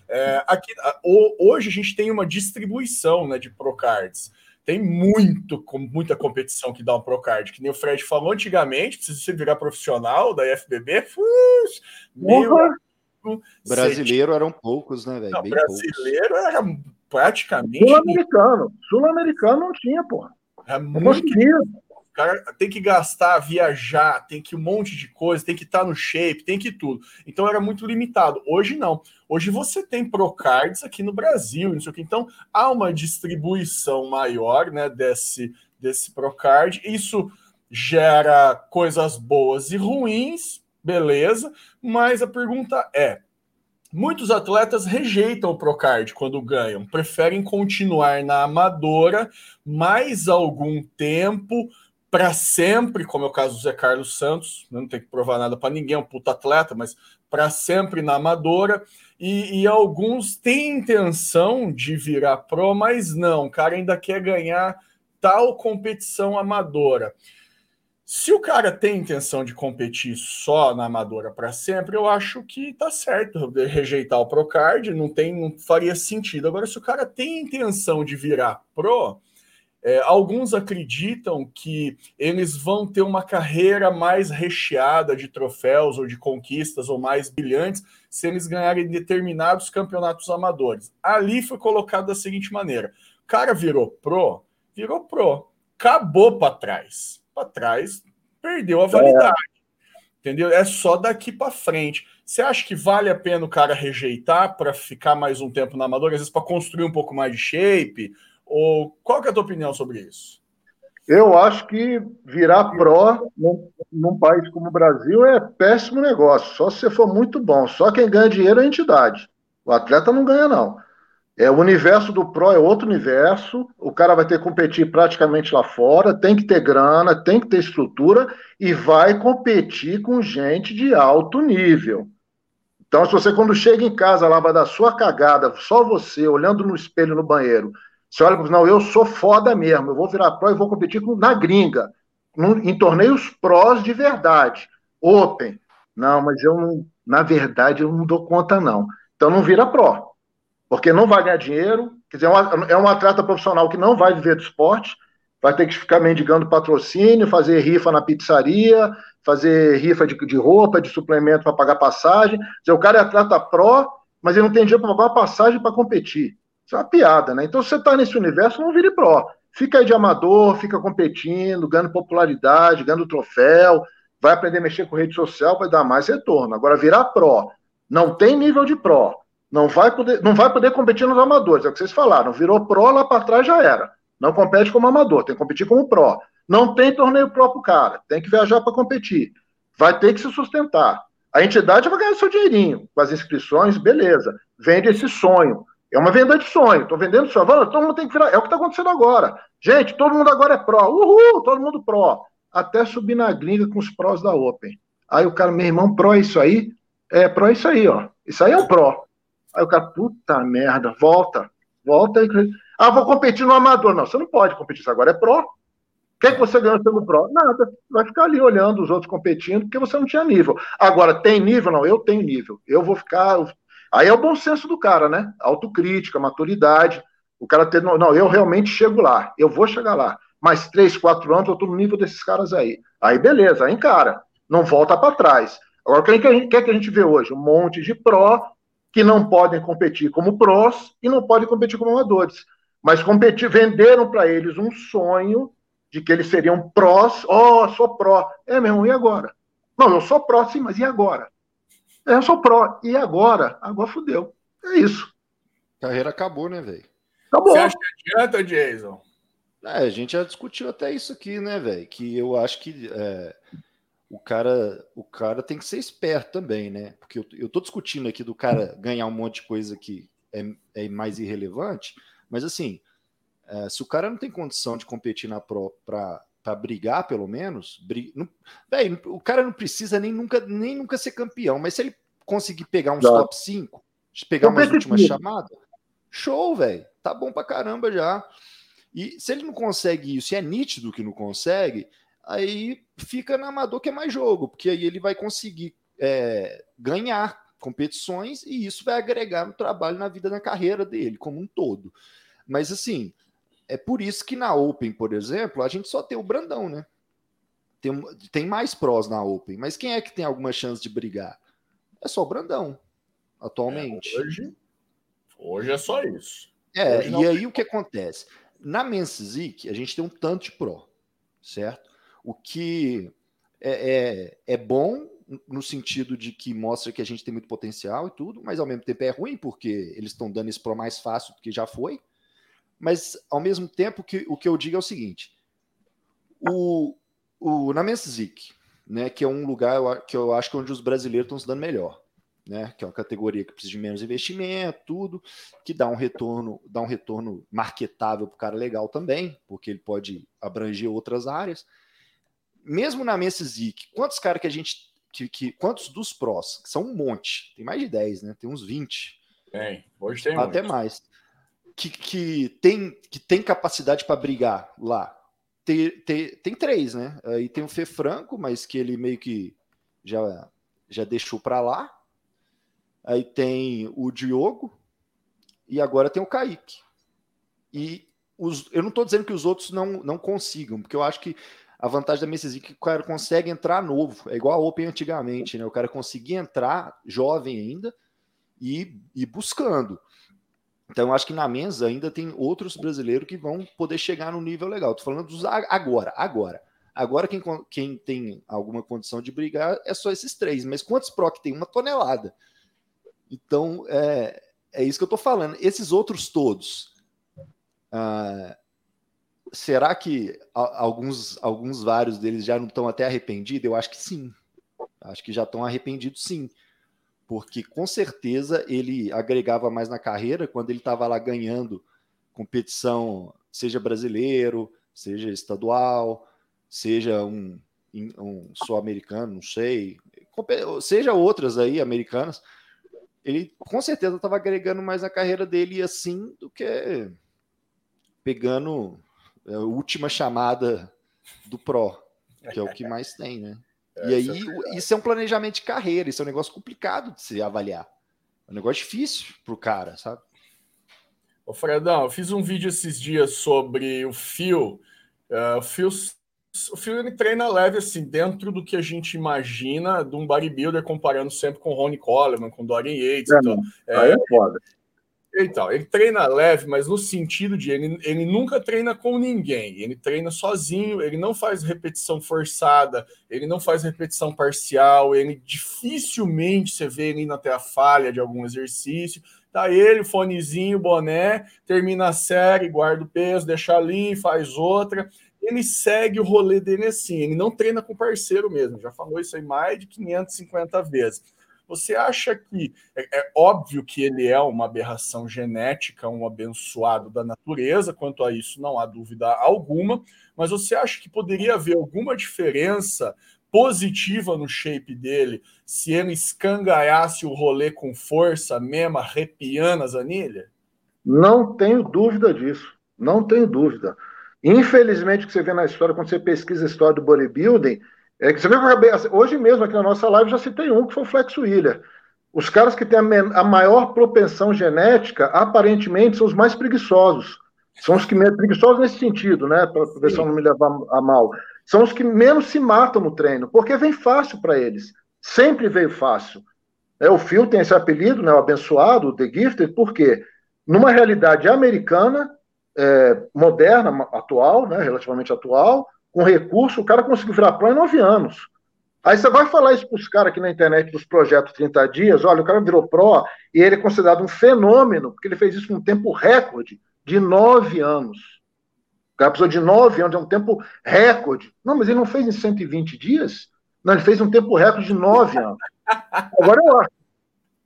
S1: É, aqui, hoje a gente tem uma distribuição né, de Procards tem muito, muita competição que dá um Procard, que nem o Fred falou antigamente, se você virar profissional da IFBB, fuz,
S2: meu, brasileiro eram poucos, né, velho?
S1: Brasileiro poucos. era praticamente.
S3: Sul-americano. Sul-americano não tinha, porra.
S1: É muito cara tem que gastar, viajar, tem que um monte de coisa, tem que estar tá no shape, tem que tudo. Então era muito limitado. Hoje não. Hoje você tem Procards aqui no Brasil, não sei o que. Então há uma distribuição maior, né, desse desse Procard. Isso gera coisas boas e ruins, beleza? Mas a pergunta é: Muitos atletas rejeitam o Procard quando ganham, preferem continuar na amadora mais algum tempo para sempre, como é o caso do Zé Carlos Santos, não tem que provar nada para ninguém, é um puta atleta, mas para sempre na amadora. E, e, alguns têm intenção de virar pro, mas não, o cara ainda quer ganhar tal competição amadora. Se o cara tem intenção de competir só na amadora para sempre, eu acho que tá certo rejeitar o Procard, não tem, não faria sentido. Agora, se o cara tem intenção de virar pro, é, alguns acreditam que eles vão ter uma carreira mais recheada de troféus ou de conquistas ou mais brilhantes se eles ganharem determinados campeonatos amadores. Ali foi colocado da seguinte maneira: o cara virou pro, virou pro, acabou para trás. Para trás, perdeu a validade. É. Entendeu? É só daqui para frente. Você acha que vale a pena o cara rejeitar para ficar mais um tempo na amador, às vezes para construir um pouco mais de shape ou qual que é a tua opinião sobre isso?
S3: Eu acho que virar pró num, num, país como o Brasil é péssimo negócio. Só se você for muito bom. Só quem ganha dinheiro é a entidade. O atleta não ganha, não. É, o universo do pró é outro universo. O cara vai ter que competir praticamente lá fora, tem que ter grana, tem que ter estrutura e vai competir com gente de alto nível. Então, se você, quando chega em casa lá, vai dar sua cagada, só você, olhando no espelho no banheiro, você olha e não, eu sou foda mesmo, eu vou virar pró e vou competir com, na gringa, num, em torneios prós de verdade, open. Não, mas eu não, na verdade, eu não dou conta, não. Então não vira pró, porque não vai ganhar dinheiro, quer dizer, é, é um atleta profissional que não vai viver do esporte, vai ter que ficar mendigando patrocínio, fazer rifa na pizzaria, fazer rifa de, de roupa, de suplemento para pagar passagem. Quer dizer, o cara é atleta pró, mas ele não tem dinheiro para pagar passagem para competir. Isso é uma piada, né? Então, se você está nesse universo, não vire pró. Fica aí de amador, fica competindo, ganhando popularidade, ganhando troféu, vai aprender a mexer com rede social, vai dar mais retorno. Agora, virar pró, não tem nível de pró, não vai poder, não vai poder competir nos amadores, é o que vocês falaram. Virou pró, lá para trás já era. Não compete como amador, tem que competir como pró. Não tem torneio próprio cara, tem que viajar para competir. Vai ter que se sustentar. A entidade vai ganhar seu dinheirinho com as inscrições, beleza. Vende esse sonho. É uma venda de sonho. Estou vendendo sonho. Todo mundo tem que virar. É o que está acontecendo agora. Gente, todo mundo agora é pró. Uhul, todo mundo pró. Até subir na gringa com os prós da Open. Aí o cara, meu irmão, pró é isso aí? É, pró é isso aí, ó. Isso aí é um pró. Aí o cara, puta merda, volta. Volta e. Ah, vou competir no amador. Não, você não pode competir. Isso agora é pró. O que, é que você ganhou sendo pró? Nada. Vai ficar ali olhando os outros competindo, porque você não tinha nível. Agora, tem nível? Não, eu tenho nível. Eu vou ficar. Aí é o bom senso do cara, né? Autocrítica, maturidade. O cara ter. Não, eu realmente chego lá. Eu vou chegar lá. Mais três, quatro anos, eu estou no nível desses caras aí. Aí, beleza, aí encara. Não volta para trás. Agora, o que, gente, que, que a gente vê hoje? Um monte de pró que não podem competir como prós e não podem competir como amadores. Mas competir, venderam para eles um sonho de que eles seriam prós. Oh, sou pró. É mesmo, e agora? Não, eu sou pró, sim, mas e agora? É, eu sou pró. E agora? Agora fudeu. É isso.
S2: A carreira acabou, né, velho?
S1: Acabou. Você acha que adianta, Jason?
S2: É, a gente já discutiu até isso aqui, né, velho? Que eu acho que é, o cara o cara tem que ser esperto também, né? Porque eu, eu tô discutindo aqui do cara ganhar um monte de coisa que é, é mais irrelevante, mas assim, é, se o cara não tem condição de competir na Pro para brigar, pelo menos, brig... não... Véio, o cara não precisa nem nunca, nem nunca ser campeão, mas se ele conseguir pegar uns top 5, pegar umas últimas chamadas, show, velho. Tá bom pra caramba já. E se ele não consegue isso, e é nítido que não consegue, aí fica na amador que é mais jogo, porque aí ele vai conseguir é, ganhar competições e isso vai agregar no trabalho, na vida, na carreira dele como um todo. Mas assim, é por isso que na Open, por exemplo, a gente só tem o Brandão, né? Tem, tem mais prós na Open, mas quem é que tem alguma chance de brigar? É só o Brandão, atualmente.
S1: É, hoje, hoje é só isso.
S2: É, e aí o que acontece? Na Men's Zik, a gente tem um tanto de pró, certo? O que é, é, é bom no sentido de que mostra que a gente tem muito potencial e tudo, mas ao mesmo tempo é ruim porque eles estão dando esse pro mais fácil do que já foi. Mas ao mesmo tempo que o que eu digo é o seguinte: o, o na Menzic, né, que é um lugar que eu acho que é onde os brasileiros estão se dando melhor, né, que é uma categoria que precisa de menos investimento, tudo, que dá um retorno, dá um retorno marketável para o cara legal também, porque ele pode abranger outras áreas mesmo na Mensizik, quantos caras que a gente. Que, que, quantos dos prós? Que são um monte. Tem mais de 10, né? Tem uns 20.
S1: Tem, hoje tem
S2: Até muito. mais. Que, que, tem, que tem capacidade para brigar lá. Tem, tem, tem três, né? Aí tem o Fê Franco, mas que ele meio que já, já deixou para lá. Aí tem o Diogo. E agora tem o Kaique. E os, eu não estou dizendo que os outros não, não consigam, porque eu acho que a vantagem da Messias é que o cara consegue entrar novo, é igual a Open antigamente, né? O cara conseguia entrar jovem ainda e ir buscando. Então, acho que na mesa ainda tem outros brasileiros que vão poder chegar no nível legal. Tô falando dos agora, agora. Agora, quem, quem tem alguma condição de brigar é só esses três. Mas quantos Pro que tem? Uma tonelada. Então, é, é isso que eu tô falando. Esses outros todos. Uh, será que alguns, alguns vários deles já não estão até arrependidos? Eu acho que sim. Acho que já estão arrependidos sim. Porque com certeza ele agregava mais na carreira quando ele estava lá ganhando competição, seja brasileiro, seja estadual, seja um, um sul-americano, não sei, seja outras aí americanas. Ele com certeza estava agregando mais na carreira dele assim do que pegando é a última chamada do Pro, que é o que mais tem, né? E aí, é isso é um planejamento de carreira, isso é um negócio complicado de se avaliar. É um negócio difícil pro cara, sabe?
S1: Ô, Fredão, eu fiz um vídeo esses dias sobre o Fio. Uh, o Fio o Fio ele treina leve assim, dentro do que a gente imagina de um bodybuilder, comparando sempre com Ronnie Coleman, com Dorian Yates. É, então,
S3: é, é foda.
S1: Então, ele treina leve, mas no sentido de ele, ele nunca treina com ninguém, ele treina sozinho, ele não faz repetição forçada, ele não faz repetição parcial, ele dificilmente você vê ele indo até a falha de algum exercício. Tá ele, fonezinho, boné, termina a série, guarda o peso, deixa ali, faz outra. Ele segue o rolê dele assim, ele não treina com parceiro mesmo, já falou isso aí mais de 550 vezes você acha que é, é, óbvio que ele é uma aberração genética, um abençoado da natureza, quanto a isso não há dúvida alguma, mas você acha que poderia haver alguma diferença positiva no shape dele se ele escangaiasse o rolê com força mesmo, arrepiando as anilhas?
S3: Não tenho dúvida disso. Não tenho dúvida. Infelizmente, o que você vê na história, quando você pesquisa a história do bodybuilding, é que você vê que assim, hoje mesmo aqui na nossa live já citei um, que foi o Flex Wheeler. Os caras que têm a, a maior propensão genética, aparentemente, são os mais preguiçosos. São os que menos preguiçosos nesse sentido, né? Para se eu não me levar a mal. São os que menos se matam no treino, porque vem fácil para eles. Sempre veio fácil. É, o Phil tem esse apelido, né? O abençoado, o The Gifted, por quê? Numa realidade americana, é, moderna, atual, né? Relativamente atual, com recurso, o cara conseguiu virar pro em nove anos. Aí você vai falar isso para os caras aqui na internet dos projetos 30 dias, olha, o cara virou pró e ele é considerado um fenômeno, porque ele fez isso num tempo recorde de nove anos. O cara precisou de nove anos, é um tempo recorde. Não, mas ele não fez em 120 dias? Não, ele fez um tempo recorde de nove anos. Agora eu acho.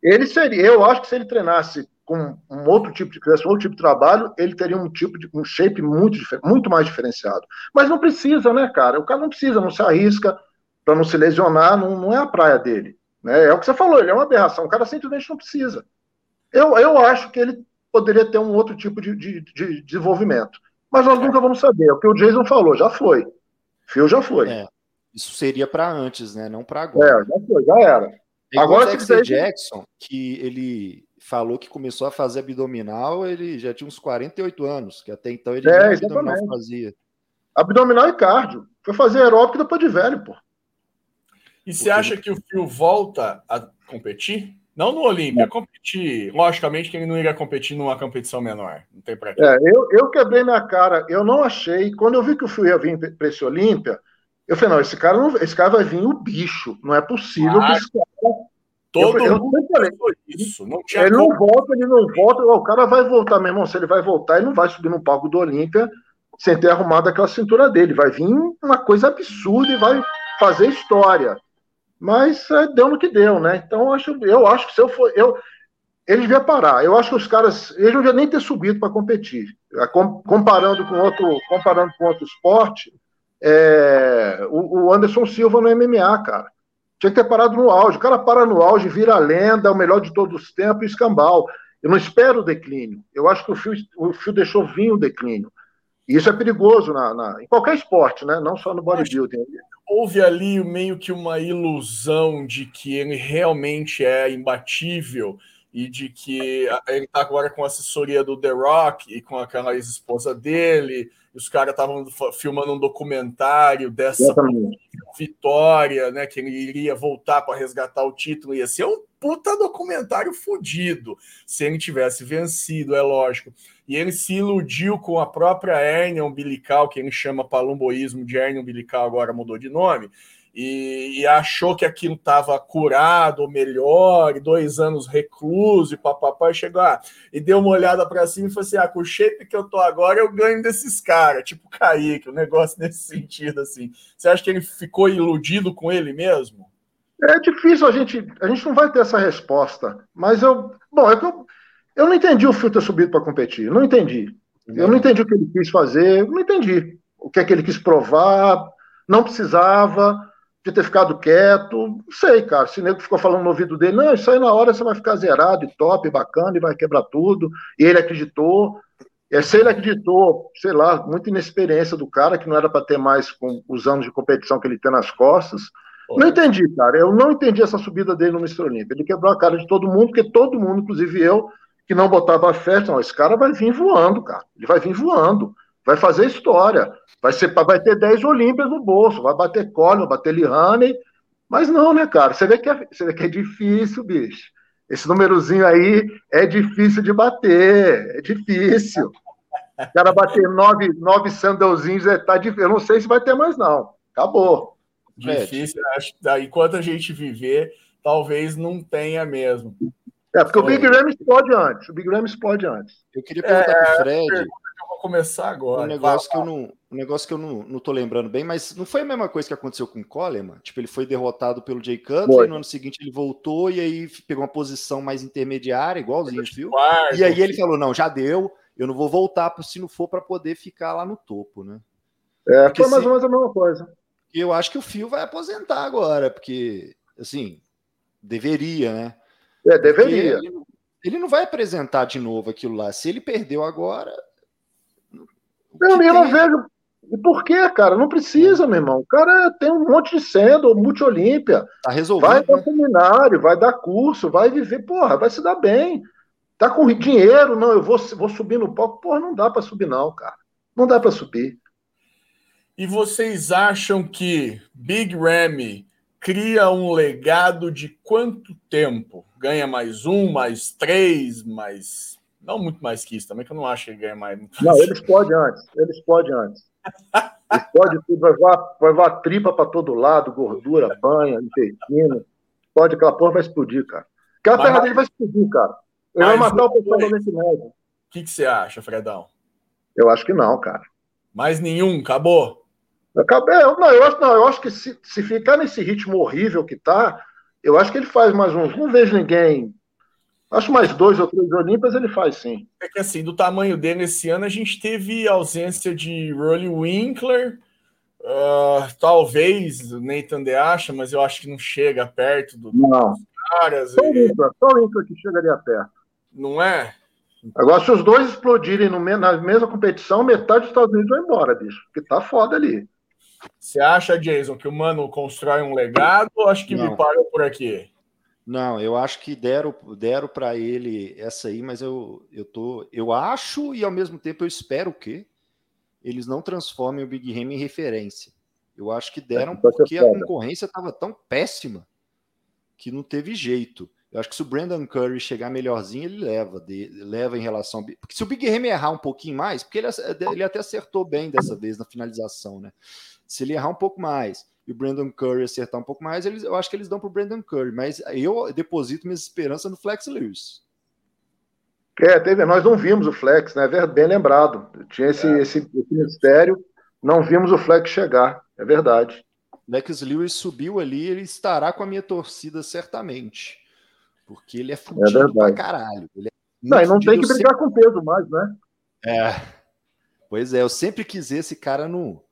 S3: Ele seria, eu acho que se ele treinasse com um outro tipo de criação, outro tipo de trabalho, ele teria um tipo de um shape muito, muito mais diferenciado. Mas não precisa, né, cara? O cara não precisa, não se arrisca para não se lesionar, não, não é a praia dele. Né? É o que você falou, ele é uma aberração. O cara simplesmente não precisa. Eu, eu acho que ele poderia ter um outro tipo de, de, de desenvolvimento. Mas nós nunca vamos saber. É o que o Jason falou, já foi. Phil já foi. É,
S2: isso seria para antes, né? Não para agora.
S3: É, já foi, já era.
S2: É agora o Dexter Jackson, que ele falou que começou a fazer abdominal, ele já tinha uns 48 anos, que até então ele
S3: é, nem abdominal fazia. Abdominal e cardio. Foi fazer aeróbico depois de velho, pô.
S1: E você acha que o Phil volta a competir? Não no Olímpia, competir. Logicamente que ele não iria competir numa competição menor. Não tem pra quê.
S3: É, eu, eu quebrei minha cara, eu não achei. Quando eu vi que o Phil ia vir para esse Olímpia, eu falei, não, esse cara, não, esse cara vai vir o bicho. Não é possível que esse cara.
S1: Todo eu, mundo eu falei, isso. Não
S3: tinha ele como. não volta, ele não volta. O cara vai voltar, meu irmão. Se ele vai voltar, ele não vai subir no palco do Olímpia sem ter arrumado aquela cintura dele. Vai vir uma coisa absurda e vai fazer história. Mas é, deu no que deu, né? Então eu acho, eu acho que se eu for. Eu, ele devia parar. Eu acho que os caras. Eles não deviam nem ter subido para competir. Comparando com outro, comparando com outro esporte, é, o, o, Anderson Silva no MMA, cara. Tinha que ter parado no auge. O cara para no auge, vira lenda, o melhor de todos os tempos, escambau. Eu não espero o declínio. Eu acho que o fio, o fio deixou vir o declínio. E isso é perigoso na, na, em qualquer esporte, né? Não só no bodybuilding
S1: houve ali meio que uma ilusão de que ele realmente é imbatível e de que ele está agora com a assessoria do The Rock e com aquela ex-esposa dele, os caras estavam filmando um documentário dessa vitória, né? Que ele iria voltar para resgatar o título, ia ser um puta documentário fodido se ele tivesse vencido, é lógico. E ele se iludiu com a própria hérnia umbilical, que ele chama palumboísmo de hérnia umbilical, agora mudou de nome, e, e achou que aquilo estava curado, melhor, e dois anos recluso, e papapá, chegou lá, e deu uma olhada para cima e falou assim: ah, com o shape que eu tô agora, eu ganho desses caras, tipo Kaique, um negócio nesse sentido, assim. Você acha que ele ficou iludido com ele mesmo?
S3: É difícil a gente, a gente não vai ter essa resposta, mas eu, bom, é que eu, eu não entendi o Phil ter subido para competir, não entendi. Eu não entendi o que ele quis fazer, não entendi o que é que ele quis provar, não precisava de ter ficado quieto, não sei, cara. Se o nego ficou falando no ouvido dele, não, isso aí na hora você vai ficar zerado e top, bacana, e vai quebrar tudo. E ele acreditou. É, se ele acreditou, sei lá, muita inexperiência do cara, que não era para ter mais com os anos de competição que ele tem nas costas. Não entendi, cara. Eu não entendi essa subida dele no Mr. Olímpia. Ele quebrou a cara de todo mundo, porque todo mundo, inclusive eu, que não botava fé, não, esse cara vai vir voando, cara. Ele vai vir voando. Vai fazer história. Vai, ser, vai ter 10 Olímpias no bolso. Vai bater Collin, vai bater Lihane. Mas não, né, cara? Você vê, que é, você vê que é difícil, bicho. Esse númerozinho aí é difícil de bater. É difícil. O cara bater nove, nove sandalzinhos, é, tá difícil. Eu não sei se vai ter mais, não. Acabou.
S1: Difícil, acho que enquanto a gente viver, talvez não tenha mesmo.
S3: É, porque o Big Ram explode antes. O Big Ram explode antes.
S2: Eu queria perguntar é, pro Fred.
S1: Começar agora.
S2: Um negócio que eu não, um negócio que eu não, não tô lembrando bem, mas não foi a mesma coisa que aconteceu com o Coleman? Tipo, ele foi derrotado pelo Jay Cutler, no ano seguinte ele voltou e aí pegou uma posição mais intermediária, igualzinho, viu? E aí ele falou: não, já deu, eu não vou voltar se não for para poder ficar lá no topo, né?
S3: É, porque foi mais ou menos a mesma coisa.
S2: Eu acho que o Fio vai aposentar agora, porque, assim, deveria, né?
S3: É, deveria.
S2: Ele, ele, não vai apresentar de novo aquilo lá. Se ele perdeu agora,
S3: Não, eu não vejo. E por quê, cara? Não precisa, meu irmão. O cara tem um monte de sendo, multi-olímpia.
S2: Tá resolvido.
S3: Vai dar
S2: né?
S3: seminário, vai dar curso, vai viver, porra, vai se dar bem. Tá com dinheiro, não, eu vou, vou subir no palco. Porra, não dá para subir, não, cara. Não dá para subir.
S1: E vocês acham que Big Ramy cria um legado de quanto tempo? Ganha mais um, mais três, mais. Não muito mais que isso também, que eu não acho que ele ganha mais.
S3: Não, ele explode antes. Ele explode antes. Explode tudo, vai voar, vai voar tripa para todo lado, gordura, banha, intestino. Pode, aquela porra vai explodir, cara. Aquela
S1: Mas-
S3: perna dele vai explodir, cara. Ele vai matar o pessoal do Oriente Médio.
S1: O que, que você acha, Fredão?
S3: Eu acho que não, cara.
S1: Mais nenhum, acabou.
S3: Acabei, eu- não, eu acho, não, eu acho que se, se ficar nesse ritmo horrível que tá, eu acho que ele faz mais uns. Não vejo ninguém. Acho mais dois ou três Olímpias ele faz sim.
S1: É que assim, do tamanho dele esse ano, a gente teve ausência de Rolly Winkler, ah, talvez o Nathan De acha, mas eu acho que não chega perto do
S3: Não.
S1: caras,
S3: Só o Inca, só o Inca que chegaria perto.
S1: não é?
S3: Agora, se os dois explodirem no me- na mesma competição, metade dos Estados Unidos vai embora, bicho. Porque tá foda ali.
S1: Você acha, Jason, que o Mano constrói um legado ou acho que me
S2: Não.
S1: parou por aqui?
S2: Não, eu acho que deram, deram para ele essa aí, mas eu, eu tô. Eu acho e ao mesmo tempo eu espero que eles não transformem o Big Ramy em referência. Eu acho que deram porque a concorrência estava tão péssima que não teve jeito. Eu acho que se o Brandon Curry chegar melhorzinho, ele leva, de- leva em relação ao Big- Porque se o Big Ramy errar um pouquinho mais, porque ele, ele até acertou bem dessa vez na finalização, né? Se ele errar um pouco mais e o Brandon Curry acertar um pouco mais, eles, eu acho que eles dão pro Brandon Curry, mas eu deposito minhas esperanças no Flex Lewis.
S3: É, teve, nós não vimos o Flex, né? Ver- Bem lembrado. Tinha esse, esse, esse mistério, não vimos o Flex chegar. É verdade.
S2: Flex Lewis subiu ali, ele estará com a minha torcida certamente. Porque ele é fudido
S3: verdade.
S2: pra caralho. É
S3: Não, e não tem que brigar com peso mais, né?
S2: sempre- É. Pois é, eu sempre quis esse cara no,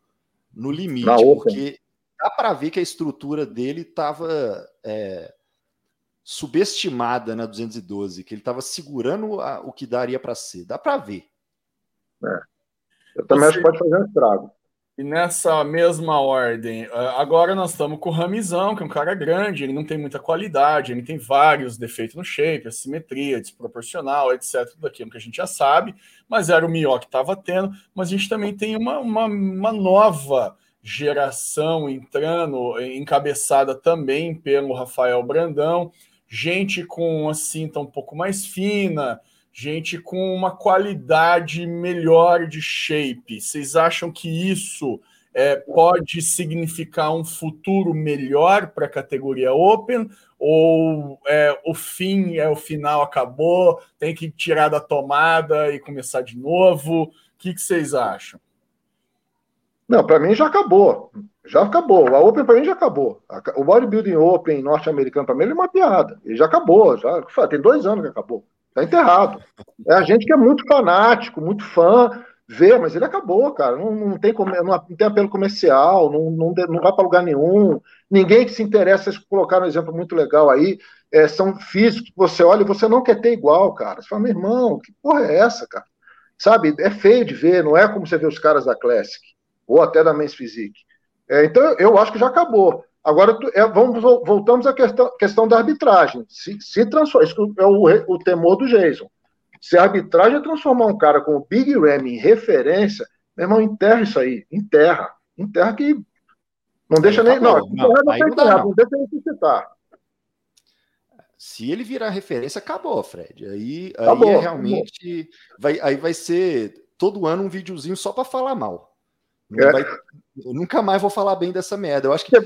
S2: no limite, porque dá pra ver que a estrutura dele tava é, subestimada na 212, que ele tava segurando a- o que daria pra ser. Dá pra ver.
S3: Eu também
S1: Você-
S3: acho que pode fazer um estrago.
S1: E nessa mesma ordem, ah, agora nós estamos com o Ramizão, que é um cara grande, ele não tem muita qualidade, ele tem vários defeitos no shape, assimetria, desproporcional, etc. Tudo aquilo que a gente já sabe, mas era o Mio que estava tendo. Mas a gente também tem uma, uma, uma nova geração entrando, encabeçada também pelo Rafael Brandão, gente com a cinta um pouco mais fina, gente com uma qualidade melhor de shape. Vocês acham que isso é, pode significar um futuro melhor para a categoria Open? Ou é, o fim é o final, acabou, tem que tirar da tomada e começar de novo? O que, que vocês acham?
S3: Não, para mim já acabou. Já acabou. A Open para mim já acabou. O Bodybuilding Open norte-americano para mim é uma piada. Ele já acabou. Já, tem dois anos que acabou. Está enterrado. É a gente que é muito fanático, muito fã, vê, mas ele acabou, cara. Não, não tem, não, tem apelo comercial, não, não, não vai para lugar nenhum. Ninguém que se interessa, vocês colocaram um exemplo muito legal aí, é, são físicos você olha e você não quer ter igual, cara. Você fala, meu irmão, que porra é essa, cara? Sabe, é feio de ver, não é como você vê os caras da Classic, ou até da Men's Physique. É, então, eu acho que já acabou. Agora, é, vamos, vol- voltamos à questão, questão da arbitragem. Se, se transforma, isso é o, o temor do Jason. Se a arbitragem transformar um cara como o Big Ram em referência, meu irmão, enterra isso aí. Enterra. Enterra que não deixa nem. Não,
S2: acabou. Não,
S3: não,
S2: aí
S3: tá
S2: não dá, não.
S3: não deixa ressuscitar.
S2: Se ele virar referência, acabou, Fred. Aí,
S3: Acabou,
S2: aí é
S3: acabou.
S2: realmente. Vai, aí vai ser todo ano um videozinho só para falar mal.
S3: É.
S2: vai- eu nunca mais vou falar bem dessa merda. Eu acho que
S3: eu-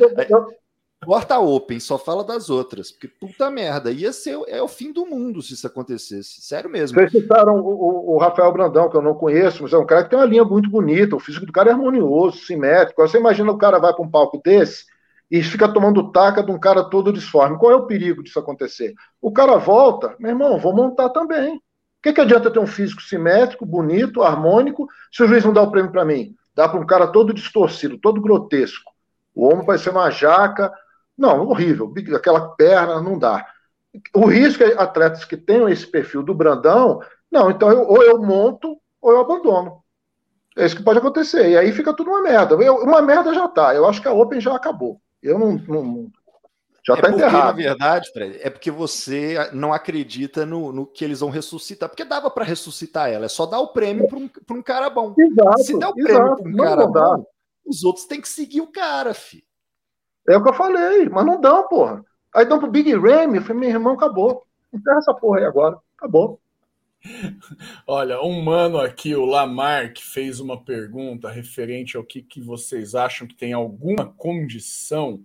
S2: corta open, só fala das outras. Porque puta merda, ia ser é o fim do mundo se isso acontecesse. Sério mesmo.
S3: Vocês citaram o, o- o Rafael Brandão, que eu não conheço, mas é um cara que tem uma linha muito bonita, o físico do cara é harmonioso, simétrico. Você imagina o cara vai para um palco desse e fica tomando taca de um cara todo disforme. Qual é o perigo disso acontecer? O cara volta, meu irmão, vou montar também. O que, que adianta ter um físico simétrico, bonito, harmônico, se o juiz não dá o prêmio para mim? Dá para um cara todo distorcido, todo grotesco. O ombro vai ser uma jaca. Não, horrível. Aquela perna não dá. O risco é atletas que tenham esse perfil do Brandão, não, então eu- ou eu monto ou eu abandono. É isso que pode acontecer. E aí fica tudo uma merda. Eu, uma merda já tá. Eu acho que a Open já acabou. Eu não. não já é tá porque, enterrado.
S2: Na verdade, Fred, é porque você não acredita no, no que eles vão ressuscitar. Porque dava para ressuscitar ela. É só dar o prêmio para um, um cara bom.
S3: Exato,
S2: Se der o
S3: prêmio
S2: para um cara bom, os outros têm que seguir o cara, fi.
S3: É o que eu falei, mas não dão, porra. Aí dão pro Big Ramy, eu falei, meu irmão, acabou. Enterra essa porra aí agora. Acabou.
S1: Olha, um mano aqui, o Lamar, que fez uma pergunta referente ao que, que vocês acham que tem alguma condição.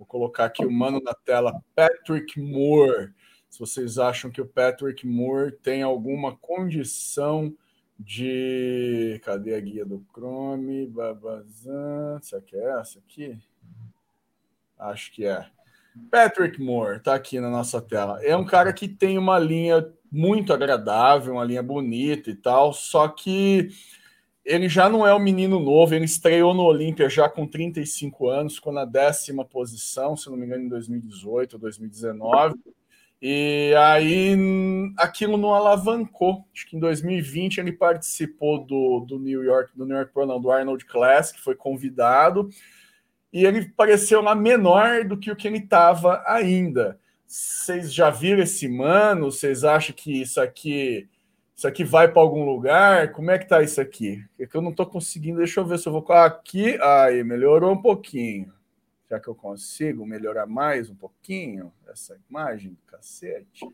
S1: Vou colocar aqui o mano na tela, Patrick Moore. Se vocês acham que o Patrick Moore tem alguma condição de. Cadê a guia do Chrome? Babazan. Será que é essa aqui? Acho que é. Patrick Moore está aqui na nossa tela. É um cara que tem uma linha muito agradável, uma linha bonita e tal, só que ele já não é um menino novo, ele estreou no Olímpia já com 35 anos, ficou na décima posição, se não me engano, em 2018 ou 2019. E aí aquilo não alavancou. Acho que em 2020 ele participou do, do New York, do New York Pro, não, do Arnold Classic, foi convidado, e ele pareceu lá menor do que o que ele estava ainda. Vocês já viram esse mano? Vocês acham que isso aqui isso aqui vai para algum lugar? Como é que tá isso aqui? É que eu não estou conseguindo. Deixa eu ver se eu vou aqui. Aí melhorou um pouquinho. Já que eu consigo melhorar mais um pouquinho essa imagem do cacete.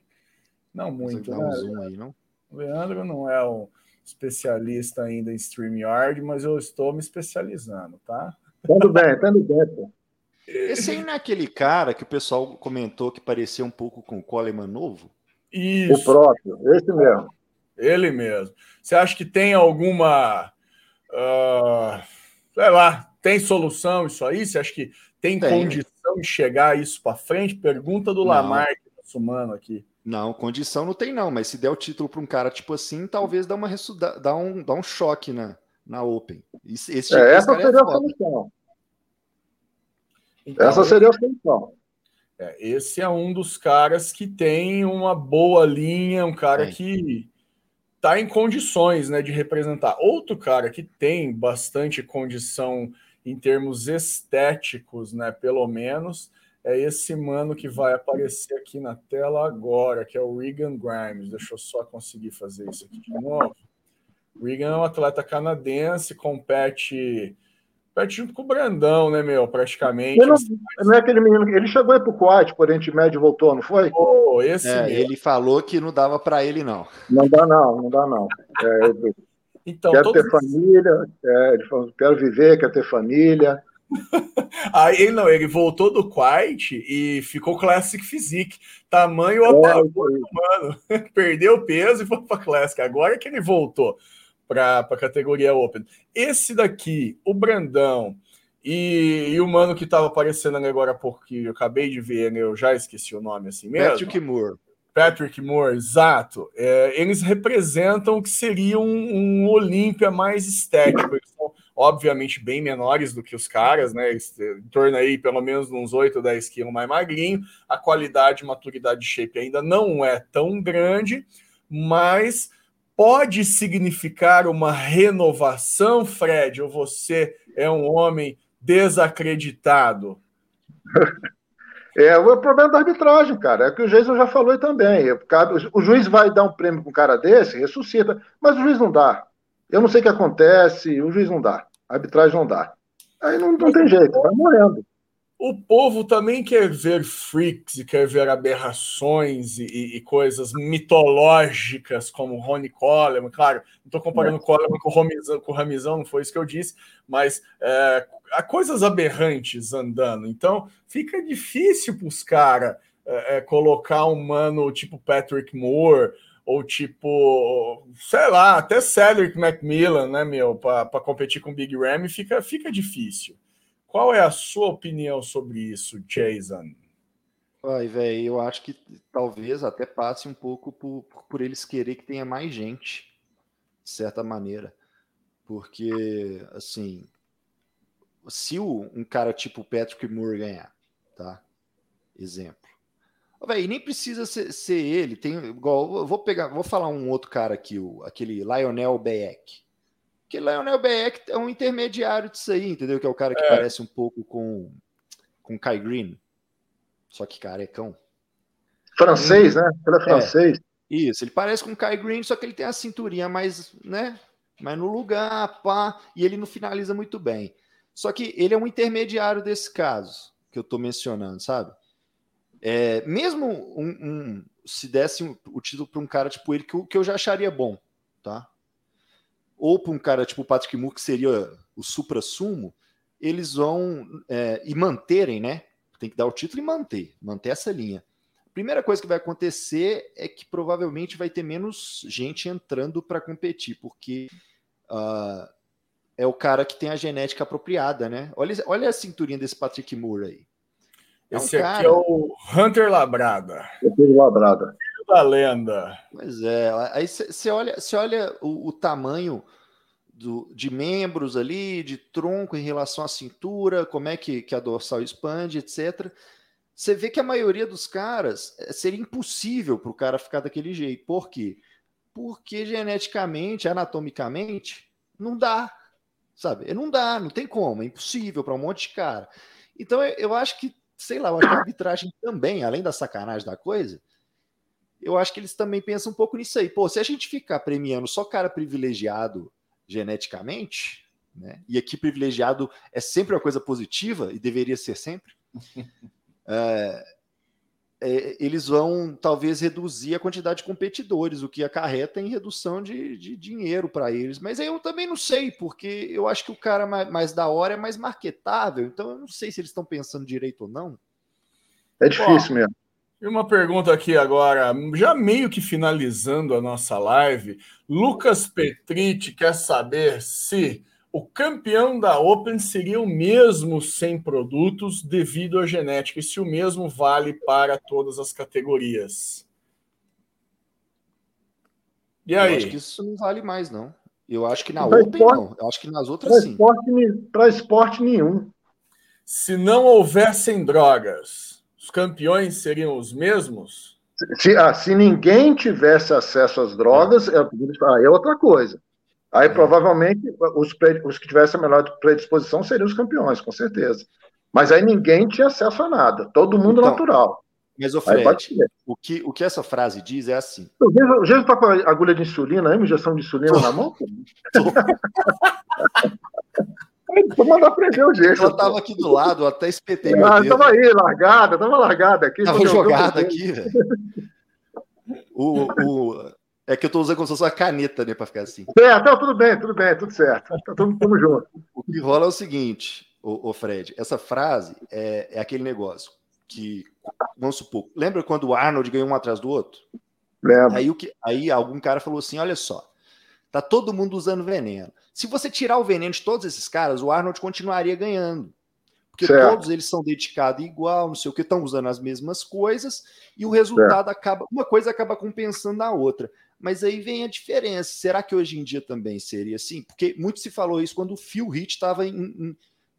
S1: Não muito. Né? Um zoom aí, não? O Leandro não é um especialista ainda em StreamYard, mas eu estou me especializando, tá?
S3: Tudo bem, tudo bem, pô.
S2: Esse aí não é aquele cara que o pessoal comentou que parecia um pouco com o Coleman novo?
S3: Isso. O próprio, esse mesmo.
S1: Ele mesmo. Você acha que tem alguma. Uh, sei lá, tem solução isso aí? Você acha que tem, tem. condição de chegar isso para frente? Pergunta do não. Lamar, que tá sumando aqui.
S2: Não, condição não tem, não, mas se der o título para um cara tipo assim, talvez dá, uma, dá, um, dá um choque na, na Open.
S3: Esse, esse é, essa seria é a solução. Então, Essa seria a solução.
S1: É, esse é um dos caras que tem uma boa linha, um cara que está em condições né, de representar. Outro cara que tem bastante condição em termos estéticos, né, pelo menos, é esse mano que vai aparecer aqui na tela agora, que é o Regan Grimes. Deixa eu só conseguir fazer isso aqui de novo. Regan é um atleta canadense, compete Pet junto com o Brandão, né, meu? Praticamente.
S3: Ele não, não é aquele menino. Ele chegou aí pro Quad, por Oriente Médio voltou, não foi?
S2: Oh, esse é, ele falou que não dava para ele, não.
S3: Não dá, não, não dá, não. É, então, quero ter família, é, ele falou, quero viver, quero ter família.
S1: Aí ele não, ele voltou do Quiet e ficou Classic Physique. Tamanho é, até mano. Perdeu peso e foi para Classic. Agora é que ele voltou para a categoria Open. Esse daqui, o Brandão e, e o mano que estava aparecendo agora porque eu acabei de ver, né, eu já esqueci o nome assim mesmo.
S2: Patrick Moore.
S1: Patrick Moore, exato. É, eles representam o que seria um, um Olímpia mais estético. Eles são, obviamente, bem menores do que os caras, né? Em torno aí, pelo menos, uns 8 ou 10 quilos mais magrinho. A qualidade maturidade de shape ainda não é tão grande, mas pode significar uma renovação, Fred, ou você é um homem desacreditado?
S3: É o problema da arbitragem, cara. É que o Jason já falou também. O juiz vai dar um prêmio para um cara desse, ressuscita, mas o juiz não dá. Eu não sei o que acontece, o juiz não dá. A arbitragem não dá. Aí não, não tem jeito, vai morrendo.
S1: O povo também quer ver freaks e quer ver aberrações e, e coisas mitológicas como Ronnie Coleman. Claro, não estou comparando o Coleman com o, Ramizão, com o Ramizão, não foi isso que eu disse, mas é, há coisas aberrantes andando. Então fica difícil para os caras é, é, colocar um mano tipo Patrick Moore ou tipo, sei lá, até Cedric McMillan, né, meu, para competir com Big Ram, fica, fica difícil. Qual é a sua opinião sobre isso, Jason?
S2: Ai, velho, eu acho que talvez até passe um pouco por, por eles querer que tenha mais gente, de certa maneira. Porque, assim, se o, um cara tipo Patrick Moore ganhar, tá? Exemplo. Véi, nem precisa ser, ser, ele. Tem igual, vou pegar, vou falar um outro cara aqui, o, aquele Lionel Beck. Que Leonel Beck é um intermediário disso aí, entendeu? Que é o cara que é. parece um pouco com com Kai Green, só que carecão.
S3: Francês, né? Ele é francês. É,
S2: isso, ele parece com o Kai Green, só que ele tem a cinturinha mais, né? Mais no lugar, pá, e ele não finaliza muito bem. Só que ele é um intermediário desse caso que eu tô mencionando, sabe? É, mesmo um, um, se desse um, o título para um cara tipo ele, que que eu já acharia bom, tá? Ou para um cara tipo o Patrick Moore, que seria o supra-sumo, eles vão é, e manterem, né? Tem que dar o título e manter, manter essa linha. A primeira coisa que vai acontecer é que provavelmente vai ter menos gente entrando para competir, porque uh, é o cara que tem a genética apropriada, né? Olha, olha a cinturinha desse Patrick Moore aí.
S1: É Esse um cara... aqui é o Hunter Labrada.
S3: Hunter Labrada.
S1: Da lenda.
S2: Pois é. Aí você olha, olha o, o tamanho do, de membros ali, de tronco em relação à cintura, como é que, que a dorsal expande, etc. Você vê que a maioria dos caras eh, seria impossível para o cara ficar daquele jeito. Por quê? Porque geneticamente, anatomicamente, não dá. Sabe? Não dá, não tem como, é impossível para um monte de cara. Então eu acho que, sei lá, eu acho que a arbitragem também, além da sacanagem da coisa, eu acho que eles também pensam um pouco nisso aí. Pô, se a gente ficar premiando só cara privilegiado geneticamente, né? e aqui privilegiado é sempre uma coisa positiva e deveria ser sempre, é, é, eles vão talvez reduzir a quantidade de competidores, o que acarreta em redução de, de dinheiro para eles. Mas eu também não sei, porque eu acho que o cara mais, mais, da hora é mais marketável, então eu não sei se eles estão pensando direito ou não.
S3: É difícil mesmo.
S1: E uma pergunta aqui agora, já meio que finalizando a nossa live, Lucas Petriti quer saber se o campeão da Open seria o mesmo sem produtos devido à genética, e se o mesmo vale para todas as categorias.
S2: E aí? Eu acho que isso não vale mais, não. Eu acho que na pra Open esporte, não. Eu acho que nas outras
S3: pra
S2: sim.
S3: Para esporte nenhum.
S1: Se não houvessem drogas, os campeões seriam os mesmos?
S3: Se, ah, se ninguém tivesse acesso às drogas, é, é outra coisa. Aí é. provavelmente os, os que tivessem a melhor predisposição seriam os campeões, com certeza. Mas aí ninguém tinha acesso a nada, todo mundo então, natural.
S2: Mas, o Fred, o que, o que essa frase diz é assim.
S3: O Jesus está com a agulha de insulina, a injeção de insulina na mão? Vou mandar prender o jeito.
S2: Ela tava aqui do lado, até espetei
S3: ah. Tava aí, largada, tava largada aqui.
S2: Tava jogada aqui, velho. O, o, é que eu tô usando como se fosse uma caneta, né, pra ficar assim.
S3: É, tá, tudo bem, tudo bem, tudo certo. Tá, tamo, tamo junto.
S2: O que rola é o seguinte, o, Fred, essa frase é, é aquele negócio que, vamos supor, lembra quando o Arnold ganhou um atrás do outro?
S3: Lembra.
S2: Aí, o que, aí algum cara falou assim, olha só, Tá todo mundo usando veneno. Se você tirar o veneno de todos esses caras, o Arnold continuaria ganhando. Porque certo. todos eles são dedicados igual, não sei o que, estão usando as mesmas coisas, e o resultado certo. acaba. Uma coisa acaba compensando a outra. Mas aí vem a diferença. Será que hoje em dia também seria assim? Porque muito se falou isso quando o Phil Heath estava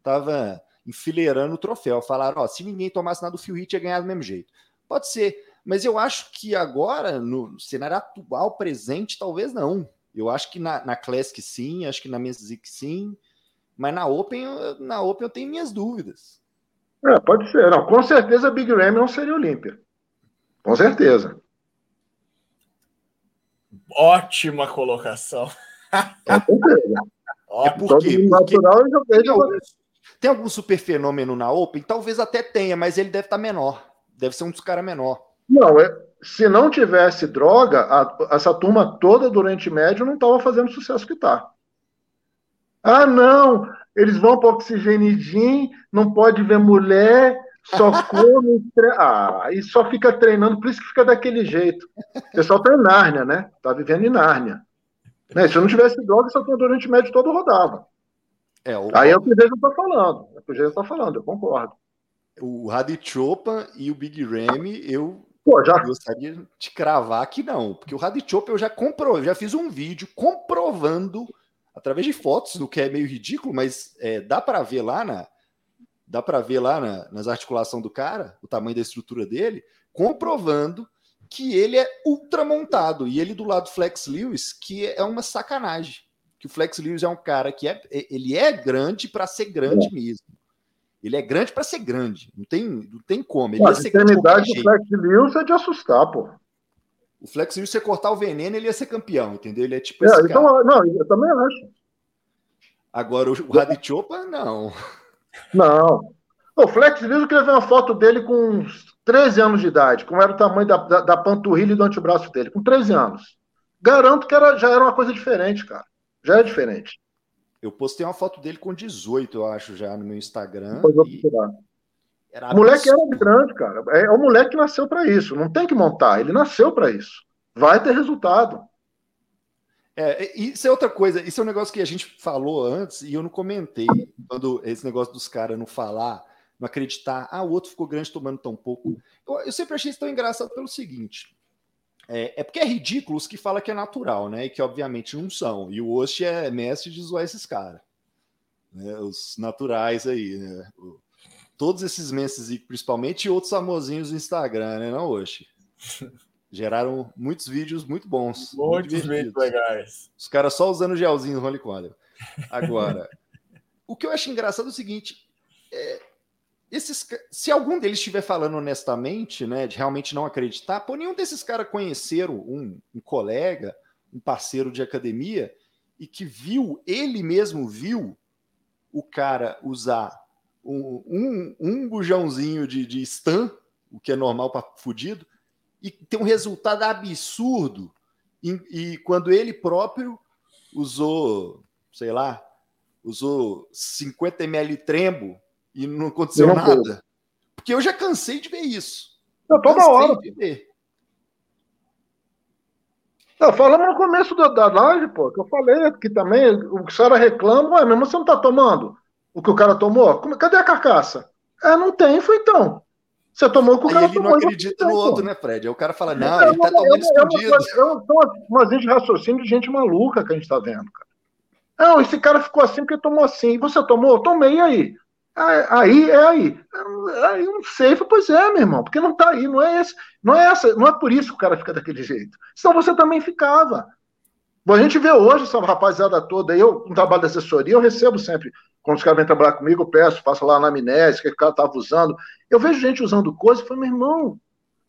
S2: tava enfileirando o troféu. Falaram, ó, se ninguém tomasse nada, o Phil Heath ia ganhar do mesmo jeito. Pode ser. Mas eu acho que agora, no cenário atual, presente, talvez não. Eu acho que na, na Classic sim, acho que na Music sim, mas na Open, na Open eu tenho minhas dúvidas.
S3: É, pode ser. Não, com certeza Big Ram não seria Olímpia. Com certeza.
S1: Ótima colocação.
S2: Com certeza. É? Porque tem, algum, tem algum super fenômeno na Open? Talvez até tenha, mas ele deve estar menor. Deve ser um dos caras menor.
S3: Não, é, se não tivesse droga, a, essa turma toda do Oriente Médio não estava fazendo o sucesso que está. Ah, não, eles vão para Oxigenidim, não pode ver mulher, só come. Tre... Ah, e só fica treinando, por isso que fica daquele jeito. O pessoal está em Nárnia, né? Está vivendo em Nárnia. Né? Se não tivesse droga, essa turma do Oriente Médio todo rodava. É, o... Aí é o que o Jason está falando. É o que o Jason está falando, eu concordo.
S2: O Radichopa e o Big Ramy, eu Pô, já... Gostaria de cravar que não, porque o Radichop eu já comprovei, já fiz um vídeo comprovando através de fotos, do que é meio ridículo, mas é, dá para ver lá na dá para ver lá na, nas articulações do cara, o tamanho da estrutura dele, comprovando que ele é ultra montado e ele do lado Flex Lewis, que é uma sacanagem. que o Flex Lewis é um cara que é, ele é grande para ser grande é. mesmo. Ele é grande para ser grande. Não tem, não tem como. Ele
S3: a extremidade do Flex Lewis é de assustar, pô.
S2: O Flex Lewis, se cortar o veneno, ele ia ser campeão, entendeu? Ele é tipo
S3: é, então, cara. Não, eu também acho.
S2: Agora, o Radichopa, não.
S3: Não. O Flex Lewis, eu queria ver uma foto dele com 13 anos de idade, como era o tamanho da, da, da panturrilha e do antebraço dele, com 13 anos. Garanto que era, já era uma coisa diferente, cara. Já é diferente.
S2: Eu postei uma foto dele com 18, eu acho, já no meu Instagram.
S3: Vou procurar. o moleque era grande, cara. É, é o moleque que nasceu para isso. Não tem que montar. Ele nasceu para isso. Vai ter resultado.
S2: É, isso é outra coisa. Isso é um negócio que a gente falou antes e eu não comentei. Quando esse negócio dos caras não falar, não acreditar. Ah, o outro ficou grande tomando tão pouco. Eu, eu sempre achei isso tão engraçado pelo seguinte. É, é, porque é ridículo os que falam que é natural, né? E que obviamente não são. E o Osh é mestre de zoar esses caras. Né? Os naturais aí, né? Todos esses mestres, principalmente e outros famosinhos do Instagram, né? Não, Osh? Geraram muitos vídeos muito bons.
S1: Muitos muito vídeos legais.
S2: Os caras só usando gelzinho no Holy Quadro. Agora, o que eu acho engraçado é o seguinte: é, esses, se algum deles estiver falando honestamente, né, de realmente não acreditar, pô, nenhum desses caras conheceram um, um, colega, um parceiro de academia, e que viu, ele mesmo viu o cara usar um, um, um bujãozinho de, de stun, o que é normal para fudido, e ter um resultado absurdo. E, e quando ele próprio usou, sei lá, usou 50 ml trembo e não aconteceu não nada. Foi. Porque eu já cansei de ver isso.
S3: Não, toda cansei hora. De ver. Não, falamos no começo da, da live, pô, que eu falei aqui também, o que o cara reclama, ué, mesmo você não tá tomando o que o cara tomou? Cadê a carcaça? É, não tem, foi então. Você tomou o que o cara
S2: ele tomou. Ele não acredita no outro, né, Fred? Aí o cara fala, não, é, ele tá tomando escondido. É, uma,
S3: umas de raciocínio de gente maluca que a gente tá vendo, cara. Não, esse cara ficou assim porque tomou assim. Você tomou? Tomei aí. Aí é aí. Aí não sei, pois é, meu irmão, porque não tá aí, não é esse, não é essa, não é por isso que o cara fica daquele jeito. Senão você também ficava. Bom, a gente vê hoje essa rapaziada toda, eu, no trabalho de assessoria, eu recebo sempre, quando os caras vêm trabalhar comigo, eu peço, faço lá na amnésia, que o cara estava usando. Eu vejo gente usando coisa e falo, meu irmão,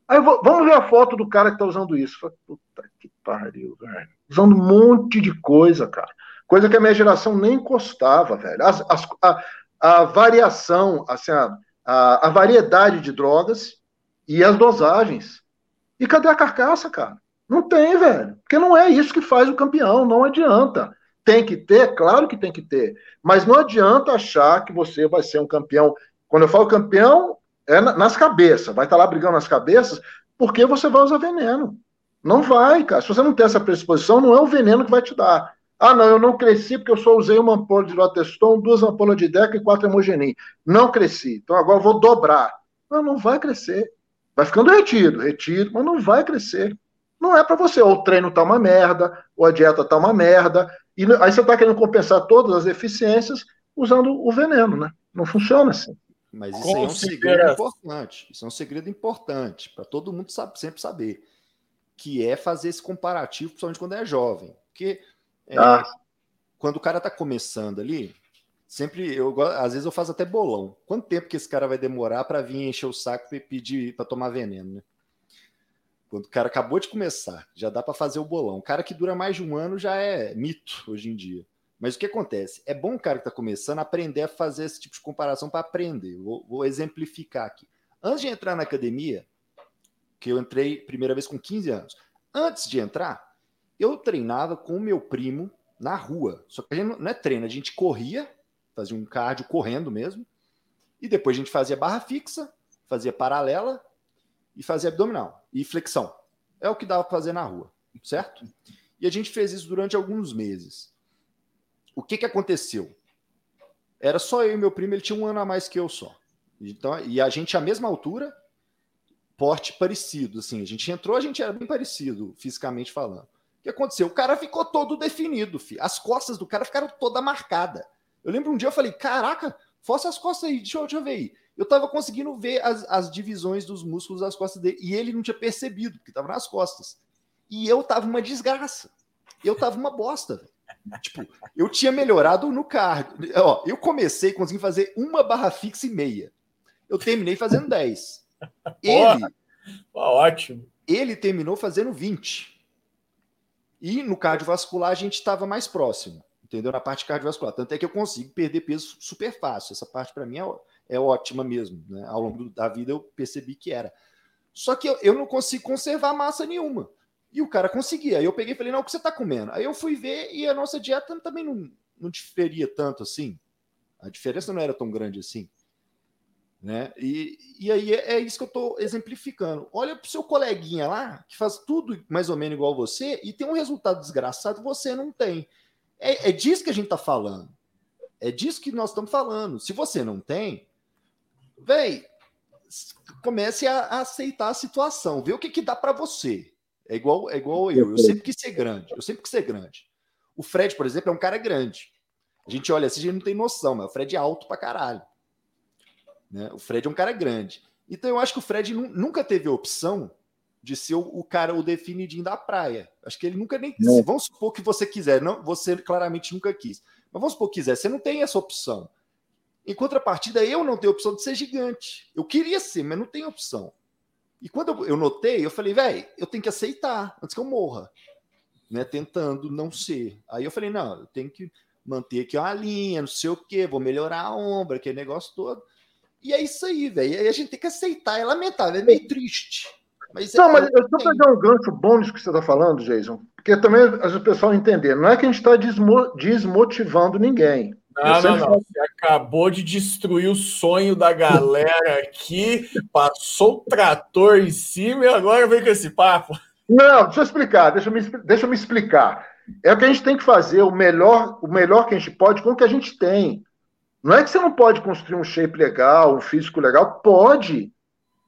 S3: aí vou, vamos ver a foto do cara que está usando isso. Eu falo, Puta que pariu, velho. Usando um monte de coisa, cara. Coisa que a minha geração nem encostava, velho. As, as, a, a variação, assim, a, a, a variedade de drogas e as dosagens. E cadê a carcaça, cara? Não tem, velho. Porque não é isso que faz o campeão, não adianta. Tem que ter, claro que tem que ter. Mas não adianta achar que você vai ser um campeão. Quando eu falo campeão, é nas cabeças. Vai estar lá brigando nas cabeças, porque você vai usar veneno. Não vai, cara. Se você não tem essa predisposição, não é o veneno que vai te dar. Ah, não, eu não cresci porque eu só usei uma ampola de Loteston, duas ampolas de Deca e quatro hemogenin. Não cresci. Então agora eu vou dobrar. Não, não vai crescer. Vai ficando retido, retido, mas não vai crescer. Não é para você. Ou o treino tá uma merda, ou a dieta tá uma merda. E aí você tá querendo compensar todas as deficiências usando o veneno, né? Não funciona assim.
S2: Mas isso aí é um segredo importante. Isso é um segredo importante para todo mundo sabe, sempre saber. Que é fazer esse comparativo, principalmente quando é jovem. Porque é, ah. Quando o cara tá começando ali, sempre eu às vezes eu faço até bolão. Quanto tempo que esse cara vai demorar para vir encher o saco e pedir para tomar veneno, né? Quando o cara acabou de começar, já dá para fazer o bolão. O cara que dura mais de um ano já é mito hoje em dia. Mas o que acontece? É bom o cara que está começando aprender a fazer esse tipo de comparação para aprender. Vou, vou, exemplificar aqui. Antes de entrar na academia, que eu entrei primeira vez com 15 anos, antes de entrar, eu treinava com o meu primo na rua. Só que a gente não é treino, a gente corria, fazia um cardio correndo mesmo, e depois a gente fazia barra fixa, fazia paralela e fazia abdominal e flexão. É o que dava para fazer na rua, certo? E a gente fez isso durante alguns meses. O que, que aconteceu? Era só eu e meu primo, ele tinha um ano a mais que eu só. Então, e a gente, a mesma altura, porte parecido, assim. A gente entrou, a gente era bem parecido, fisicamente falando. O que aconteceu? O cara ficou todo definido, filho. As costas do cara ficaram toda marcada. Eu lembro um dia eu falei: caraca, força as costas aí, deixa eu, deixa eu ver aí. Eu tava conseguindo ver as, as divisões dos músculos das costas dele e ele não tinha percebido, porque tava nas costas. E eu tava uma desgraça. Eu tava uma bosta. Tipo, eu tinha melhorado no cardio. Ó, eu comecei, consegui fazer uma barra fixa e meia. Eu terminei fazendo 10. Ele.
S1: ótimo.
S2: Ele terminou fazendo 20. E no cardiovascular a gente estava mais próximo, entendeu? Na parte cardiovascular. Tanto é que eu consigo perder peso super fácil. Essa parte para mim é, é, ótima mesmo. Né? Ao longo da vida eu percebi que era. Só que eu, eu não consigo conservar massa nenhuma. E o cara conseguia. Aí eu peguei e falei, não, o que você está comendo? Aí eu fui ver e a nossa dieta também não, não diferia tanto assim. A diferença não era tão grande assim. Né? E, e aí é, é isso que eu estou exemplificando. Olha para o seu coleguinha lá, que faz tudo mais ou menos igual você, e tem um resultado desgraçado você não tem. É, é disso que a gente está falando. É disso que nós estamos falando. Se você não tem, vem, comece a, a, aceitar a situação, ver o que, que dá para você. É igual, é igual eu. Eu sempre quis ser grande. Eu sempre quis ser grande. O Fred, por exemplo, é um cara grande. A gente olha assim, a gente não tem noção, mas o Fred é alto pra caralho. Né? O Fred é um cara grande. Então eu acho que o Fred nunca teve a opção de ser o, o, cara, o definidinho da praia. Acho que ele nunca nem. Não. Vamos supor que você quiser, não, você claramente nunca quis. Mas vamos supor que quiser, você não tem essa opção. Em contrapartida, eu não tenho opção de ser gigante. Eu queria ser, mas não tenho opção. E quando eu notei, eu falei, velho, eu tenho que aceitar antes que eu morra, né? Tentando não ser. Aí eu falei, não, eu tenho que manter aqui uma linha, não sei o quê, vou melhorar a ombra, aquele negócio todo. E é isso aí, velho. Aí a gente tem que aceitar. É lamentável, é meio triste. Mas
S3: não,
S2: é,
S3: mas eu estou pegando um gancho nisso que você está falando, Jason, porque também o pessoal entender. Não é que a gente está desmo desmotivando ninguém.
S1: Não, não, não. Você acabou de destruir o sonho da galera aqui, passou o trator em cima e agora vem com esse papo.
S3: Não, deixa eu explicar, deixa eu me, deixa eu me explicar. É o que a gente tem que fazer, o melhor, o melhor que a gente pode com o que a gente tem. Não é que você não pode construir um shape legal, um físico legal, pode.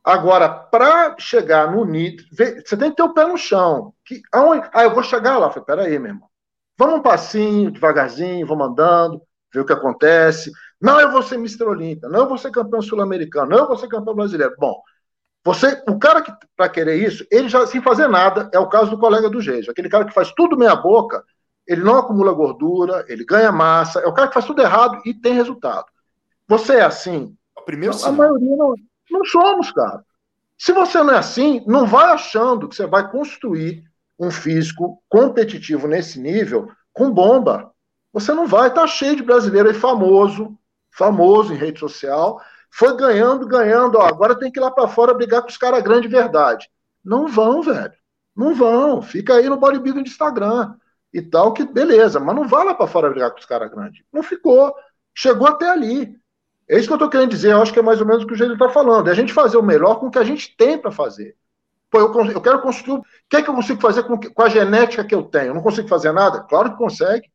S3: Agora, para chegar no nível, você tem que ter o pé no chão. Que, aonde, ah, eu vou chegar lá. Falei, peraí, meu irmão. Vamos um passinho, devagarzinho, vamos andando ver o que acontece. Não, eu vou ser Mr. Olímpia, não, eu vou ser campeão sul-americano, não, eu vou ser campeão brasileiro. Bom, você, o cara que para querer isso, ele já sem fazer nada, é o caso do colega do Geijo, aquele cara que faz tudo meia boca, ele não acumula gordura, ele ganha massa, é o cara que faz tudo errado e tem resultado. Você é assim?
S2: O primeiro
S3: a maioria não, não somos, cara. Se você não é assim, não vai achando que você vai construir um físico competitivo nesse nível com bomba. Você não vai, tá cheio de brasileiro aí famoso, famoso em rede social, foi ganhando, ganhando, ó, agora tem que ir lá para fora brigar com os caras grandes de verdade. Não vão, velho. Não vão. Fica aí no bodybuilding de Instagram e tal, que beleza, mas não vai lá para fora brigar com os caras grandes. Não ficou. Chegou até ali. É isso que eu tô querendo dizer, eu acho que é mais ou menos o que o Gênio tá falando. É a gente fazer o melhor com o que a gente tem para fazer. Pô, eu, eu, quero construir. O que é que eu consigo fazer com, com a genética que eu tenho? Eu não consigo fazer nada? Claro que consegue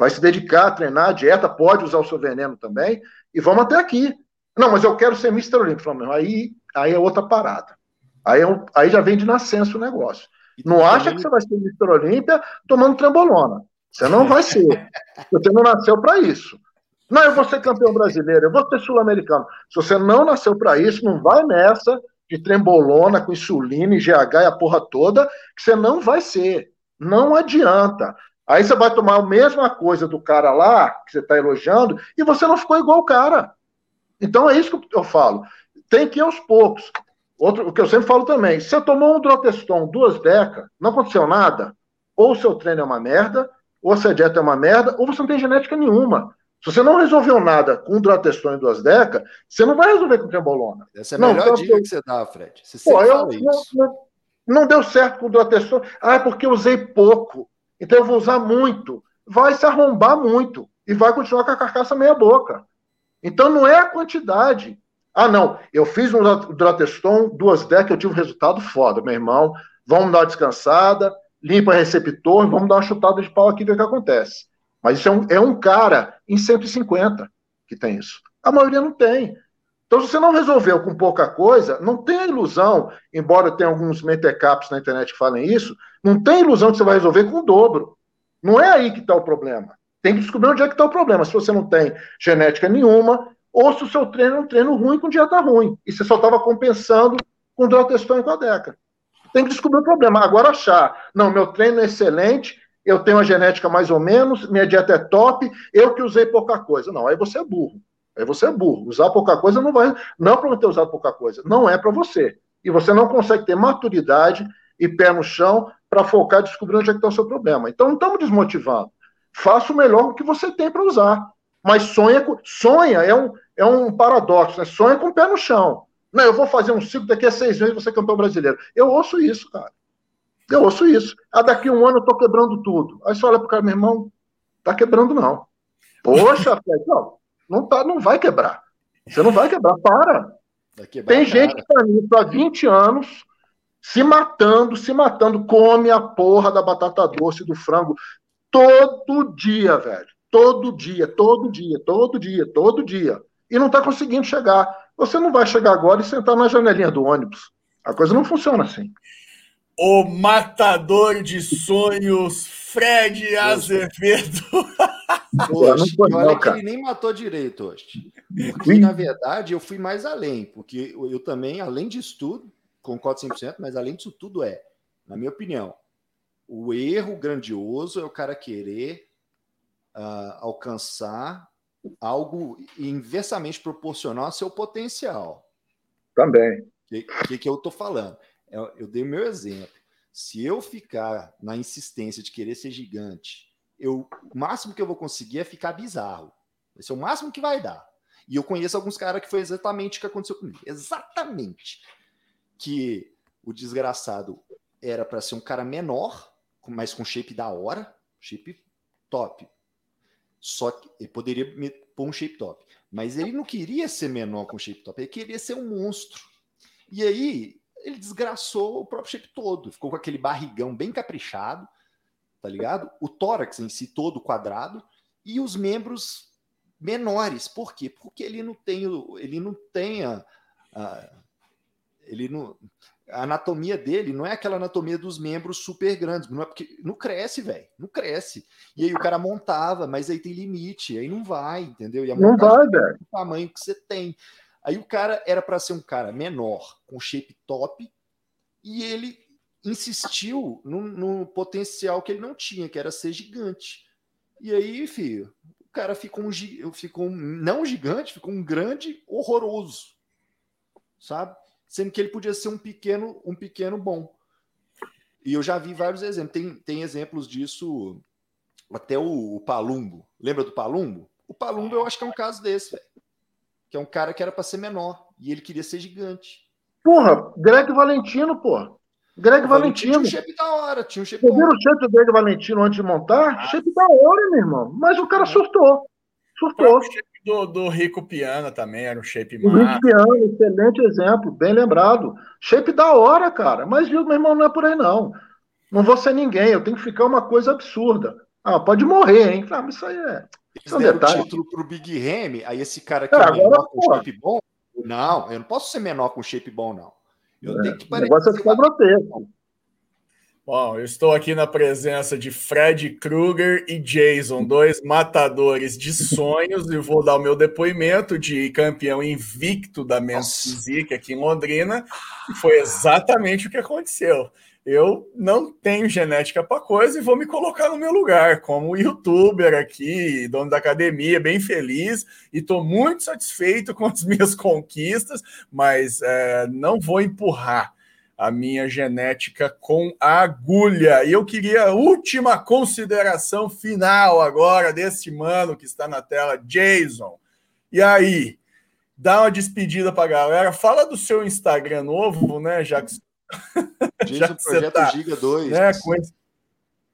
S3: vai se dedicar treinar, dieta, pode usar o seu veneno também, e vamos até aqui. Não, mas eu quero ser Mr. Olímpico. Aí, aí é outra parada. Aí, é um, aí já vem de nascença o negócio. Não acha que você vai ser Mr. Olímpia tomando trambolona. Você não vai ser. Você não nasceu para isso. Não, eu vou ser campeão brasileiro, eu vou ser sul-americano. Se você não nasceu para isso, não vai nessa de trembolona com insulina e GH e a porra toda, que você não vai ser. Não adianta. Aí você vai tomar a mesma coisa do cara lá, que você está elogiando, e você não ficou igual o cara. Então é isso que eu falo. Tem que ir aos poucos. Outro, o que eu sempre falo também, se você tomou um Droteston duas décadas, não aconteceu nada, ou o seu treino é uma merda, ou a sua dieta é uma merda, ou você não tem genética nenhuma. Se você não resolveu nada com o Droteston em duas décadas, você não vai resolver com trembolona.
S2: Essa é a não, melhor então, dica que você dá, Fred. Você
S3: pô, eu, não, não, não, deu certo com o Droteston. Ah, é porque eu usei pouco. Então eu vou usar muito. Vai se arrombar muito e vai continuar com a carcaça meia boca. Então não é a quantidade. Ah, não, eu fiz um Droteston, duas decks, eu tive um resultado foda, meu irmão. Vamos dar uma descansada, limpa receptor, vamos dar uma chutada de pau aqui e ver o que acontece. Mas isso é um, é um cara em 150 que tem isso. A maioria não tem. Então, se você não resolveu com pouca coisa, não tem a ilusão, embora tenha alguns mentecaps na internet que falem isso, não tem ilusão que você vai resolver com o dobro. Não é aí que está o problema. Tem que descobrir onde é que está o problema. Se você não tem genética nenhuma, ou se o seu treino é um treino ruim com dieta ruim, e você só estava compensando com droteston e com a deca. Tem que descobrir o problema. Agora achar, não, meu treino é excelente, eu tenho a genética mais ou menos, minha dieta é top, eu que usei pouca coisa. Não, aí você é burro. Aí você é burro. Usar pouca coisa não vai. Não para ter usado pouca coisa. Não é para você. E você não consegue ter maturidade e pé no chão para focar descobrir onde é que está o seu problema. Então não estamos desmotivando. Faça o melhor que você tem para usar. Mas sonha, sonha é um, é um paradoxo, né? Sonha com o pé no chão. Não, eu vou fazer um ciclo daqui a seis meses você campeão brasileiro. Eu ouço isso, cara. Eu ouço isso. Ah, daqui a um ano eu tô quebrando tudo. Aí você olha pro cara, meu irmão, tá quebrando não. Poxa, não, não, tá, não vai quebrar. Você não vai quebrar, para. Vai quebrar, Tem gente que tá nisso há 20 anos, se matando, se matando, come a porra da batata doce, do frango, todo dia, velho. Todo dia, todo dia, todo dia, todo dia. E não está conseguindo chegar. Você não vai chegar agora e sentar na janelinha do ônibus. A coisa não funciona assim.
S1: O matador de sonhos, Fred Azevedo.
S2: Hoje, olha que ele nem matou direito hoje. Porque, na verdade, eu fui mais além. Porque eu também, além disso tudo, concordo 100%, mas além disso tudo é, na minha opinião, o erro grandioso é o cara querer uh, alcançar algo inversamente proporcional ao seu potencial.
S3: Também.
S2: O que, que, que, eu estou falando? Eu, eu dei o meu exemplo. Se eu ficar na insistência de querer ser gigante, eu, o máximo que eu vou conseguir é ficar bizarro. Esse é o máximo que vai dar. E eu conheço alguns caras que foi exatamente o que aconteceu comigo. Exatamente. Que o desgraçado era para ser um cara menor, mas com shape da hora, shape top. Só que ele poderia pôr um shape top. Mas ele não queria ser menor com shape top, ele queria ser um monstro. E aí ele desgraçou o próprio shape todo. Ficou com aquele barrigão bem caprichado, tá ligado? O tórax em si todo quadrado e os membros menores. Por quê? Porque ele não tem, ele não tem a, a ele não, a anatomia dele não é aquela anatomia dos membros super grandes, não é porque não cresce, velho, não cresce. E aí o cara montava, mas aí tem limite, aí não vai, entendeu? E a
S3: não vai, velho.
S2: O tamanho que você tem. Aí o cara era para ser um cara menor, com shape top, e ele insistiu no, no, potencial que ele não tinha, que era ser gigante. E aí, filho, o cara ficou um, ficou um, não gigante, ficou um grande horroroso, sabe? Sendo que ele podia ser um pequeno, um pequeno bom. E eu já vi vários exemplos. Tem, tem exemplos disso, até o, o Palumbo. Lembra do Palumbo? O Palumbo eu acho que é um caso desse, velho. Que é um cara que era para ser menor e ele queria ser gigante.
S3: Porra, Greg Valentino, porra. Greg Valentino. Tinha um
S2: shape da hora, tinha um shape
S3: Você viu o shape do Greg Valentino antes de montar? Ah. Shape da hora, meu irmão. Mas o cara surtou. Surtou. O
S1: shape do, do Rico Piana também era um shape
S3: O Rico Piana, excelente exemplo, bem lembrado. Shape da hora, cara. Mas, viu, meu irmão, não é por aí, não. Não vou ser ninguém, eu tenho que ficar uma coisa absurda. Ah, pode morrer, hein? Ah, mas isso aí é.
S2: Isso é um detalhe. título pro Big Ramy, aí esse cara aqui é, é menor com shape bom. Não, eu não posso ser menor com shape bom, não. Eu
S3: é, tenho que parecer. O negócio é ficar grotesco.
S1: Bom, eu estou aqui na presença de Fred Krueger e Jason, dois matadores de sonhos, e vou dar o meu depoimento de campeão invicto da Men's Physique aqui em Londrina, e foi exatamente o que aconteceu. Eu não tenho genética para coisa e vou me colocar no meu lugar como youtuber aqui, dono da academia, bem feliz e estou muito satisfeito com as minhas conquistas, mas é, não vou empurrar a minha genética com agulha. E eu queria a última consideração final agora desse mano que está na tela, Jason. E aí, dá uma despedida para a galera. Fala do seu Instagram novo, né, já que,
S2: já que Projeto tá, Giga 2.
S1: Né, com, esse,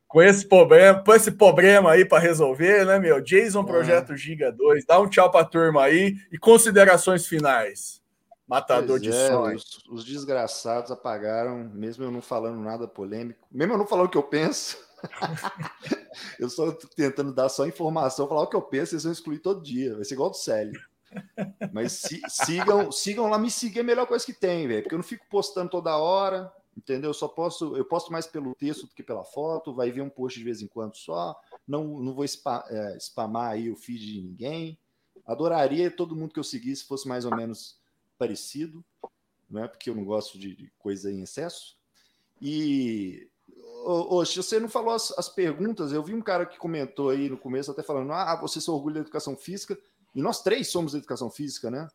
S1: com esse problema, com esse problema aí para resolver, né, meu? Jason é. Projeto Giga 2. Dá um tchau para a turma aí e considerações finais. Matador pois de é, sonhos.
S2: Os, os, desgraçados apagaram, mesmo eu não falando nada polêmico, mesmo eu não falando o que eu penso. eu só tentando dar só informação, falar o que eu penso, eles vão excluir todo dia. Vai ser igual do Célio. Mas se, sigam, sigam lá, me seguir é a melhor coisa que tem, velho. Porque eu não fico postando toda hora, entendeu? Eu só posto, eu posto mais pelo texto do que pela foto, vai ver um post de vez em quando só. Não, não vou é, spamar aí o feed de ninguém. Adoraria todo mundo que eu seguisse fosse mais ou menos parecido, não é porque eu não gosto de, de coisa em excesso. E ô, você não falou as, as, perguntas, eu vi um cara que comentou aí no começo, até falando, ah, você se orgulha da educação física, e nós três somos da educação física, né?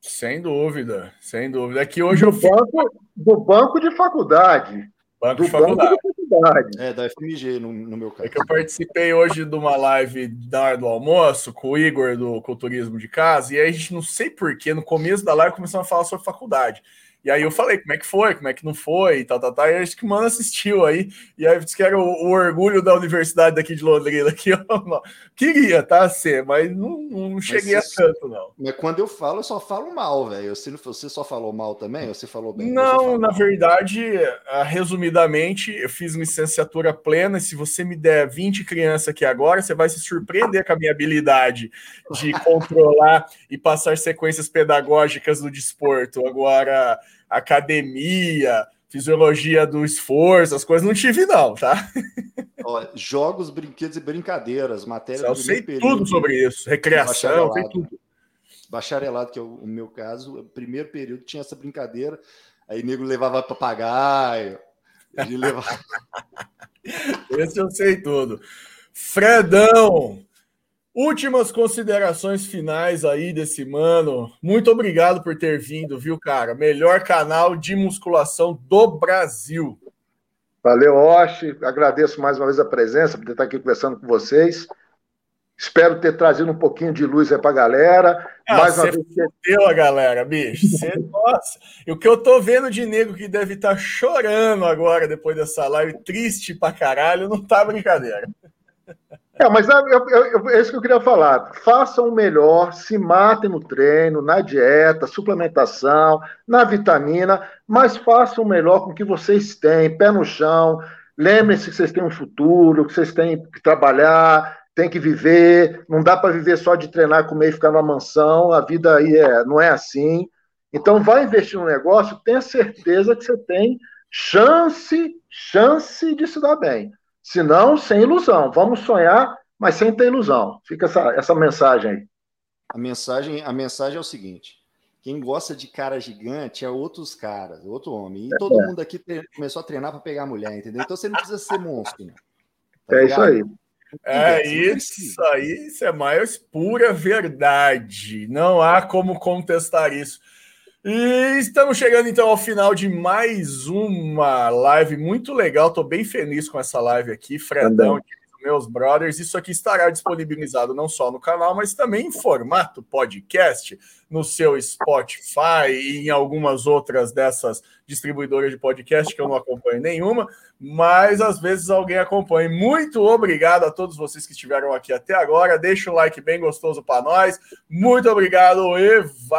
S1: Sem dúvida, sem dúvida. É que hoje
S3: do
S1: eu
S3: banco, do banco de faculdade.
S1: Banco do de faculdade. Banco de faculdade.
S2: É, da FMG, no, no, meu caso.
S1: É que eu participei hoje de uma live da hora do almoço com o Igor do Culturismo de Casa, e aí a gente não sei porquê, no começo da live começamos a falar sobre faculdade. E aí eu falei como é que foi, como é que não foi, e tal, tal, tal. E acho que o Mano assistiu aí. E aí disse que era o, o, orgulho da universidade daqui de Londrina. Que eu não, queria, tá? Ser, mas não, não cheguei a tanto, não.
S2: Mas quando eu falo, eu só falo mal, velho. Se você só falou mal também, ou você falou bem?
S1: Não, na mal. verdade, ah, resumidamente, eu fiz licenciatura plena. E se você me der 20 crianças aqui agora, você vai se surpreender com a minha habilidade de controlar e passar sequências pedagógicas do desporto. Agora academia, fisiologia do esforço, as coisas não tive, não, tá?
S2: Jogos, brinquedos e brincadeiras, matéria.
S1: Eu sei período, tudo sobre isso, recreação, sei tudo.
S2: Bacharelado, que é o, meu caso, o primeiro período tinha essa brincadeira, aí nego levava papagaio, ele levava.
S1: Esse eu sei tudo. Fredão, Últimas considerações finais aí desse mano. Muito obrigado por ter vindo, viu, cara? Melhor canal de musculação do Brasil.
S3: Valeu, Oshi. Agradeço mais uma vez a presença, por estar aqui conversando com vocês. Espero ter trazido um pouquinho de luz aí pra galera.
S1: Ah, mais uma vez. Deu a galera, bicho. Você, nossa, e o que eu tô vendo de nego que deve estar tá chorando agora depois dessa live, triste pra caralho, não tá brincadeira.
S3: É, mas é, é isso que eu queria falar. Façam o melhor, se matem no treino, na dieta, suplementação, na vitamina, mas façam o melhor com o que vocês têm, pé no chão. Lembrem-se que vocês têm um futuro, que vocês têm que trabalhar, têm que viver. Não dá para viver só de treinar, comer e ficar numa mansão. A vida aí é, não é assim. Então, vai investir no negócio, tenha certeza que você tem chance, chance de se dar bem. Se não, sem ilusão. Vamos sonhar, mas sem ter ilusão. Fica essa, essa mensagem aí.
S2: A mensagem, a mensagem é o seguinte: quem gosta de cara gigante é outros caras, outro homem. E é, todo é. mundo aqui começou a treinar para pegar mulher, entendeu? Então você não precisa ser monstro. Né?
S3: Tá é ligado? isso aí.
S1: É isso aí, isso é mais pura verdade. Não há como contestar isso. E estamos chegando então ao final de mais uma live muito legal. Estou bem feliz com essa live aqui, Fredão, meus brothers. Isso aqui estará disponibilizado não só no canal, mas também em formato podcast no seu Spotify e em algumas outras dessas distribuidoras de podcast que eu não acompanho nenhuma, mas às vezes alguém acompanha. Muito obrigado a todos vocês que estiveram aqui até agora. Deixa um like bem gostoso para nós. Muito obrigado, Eva.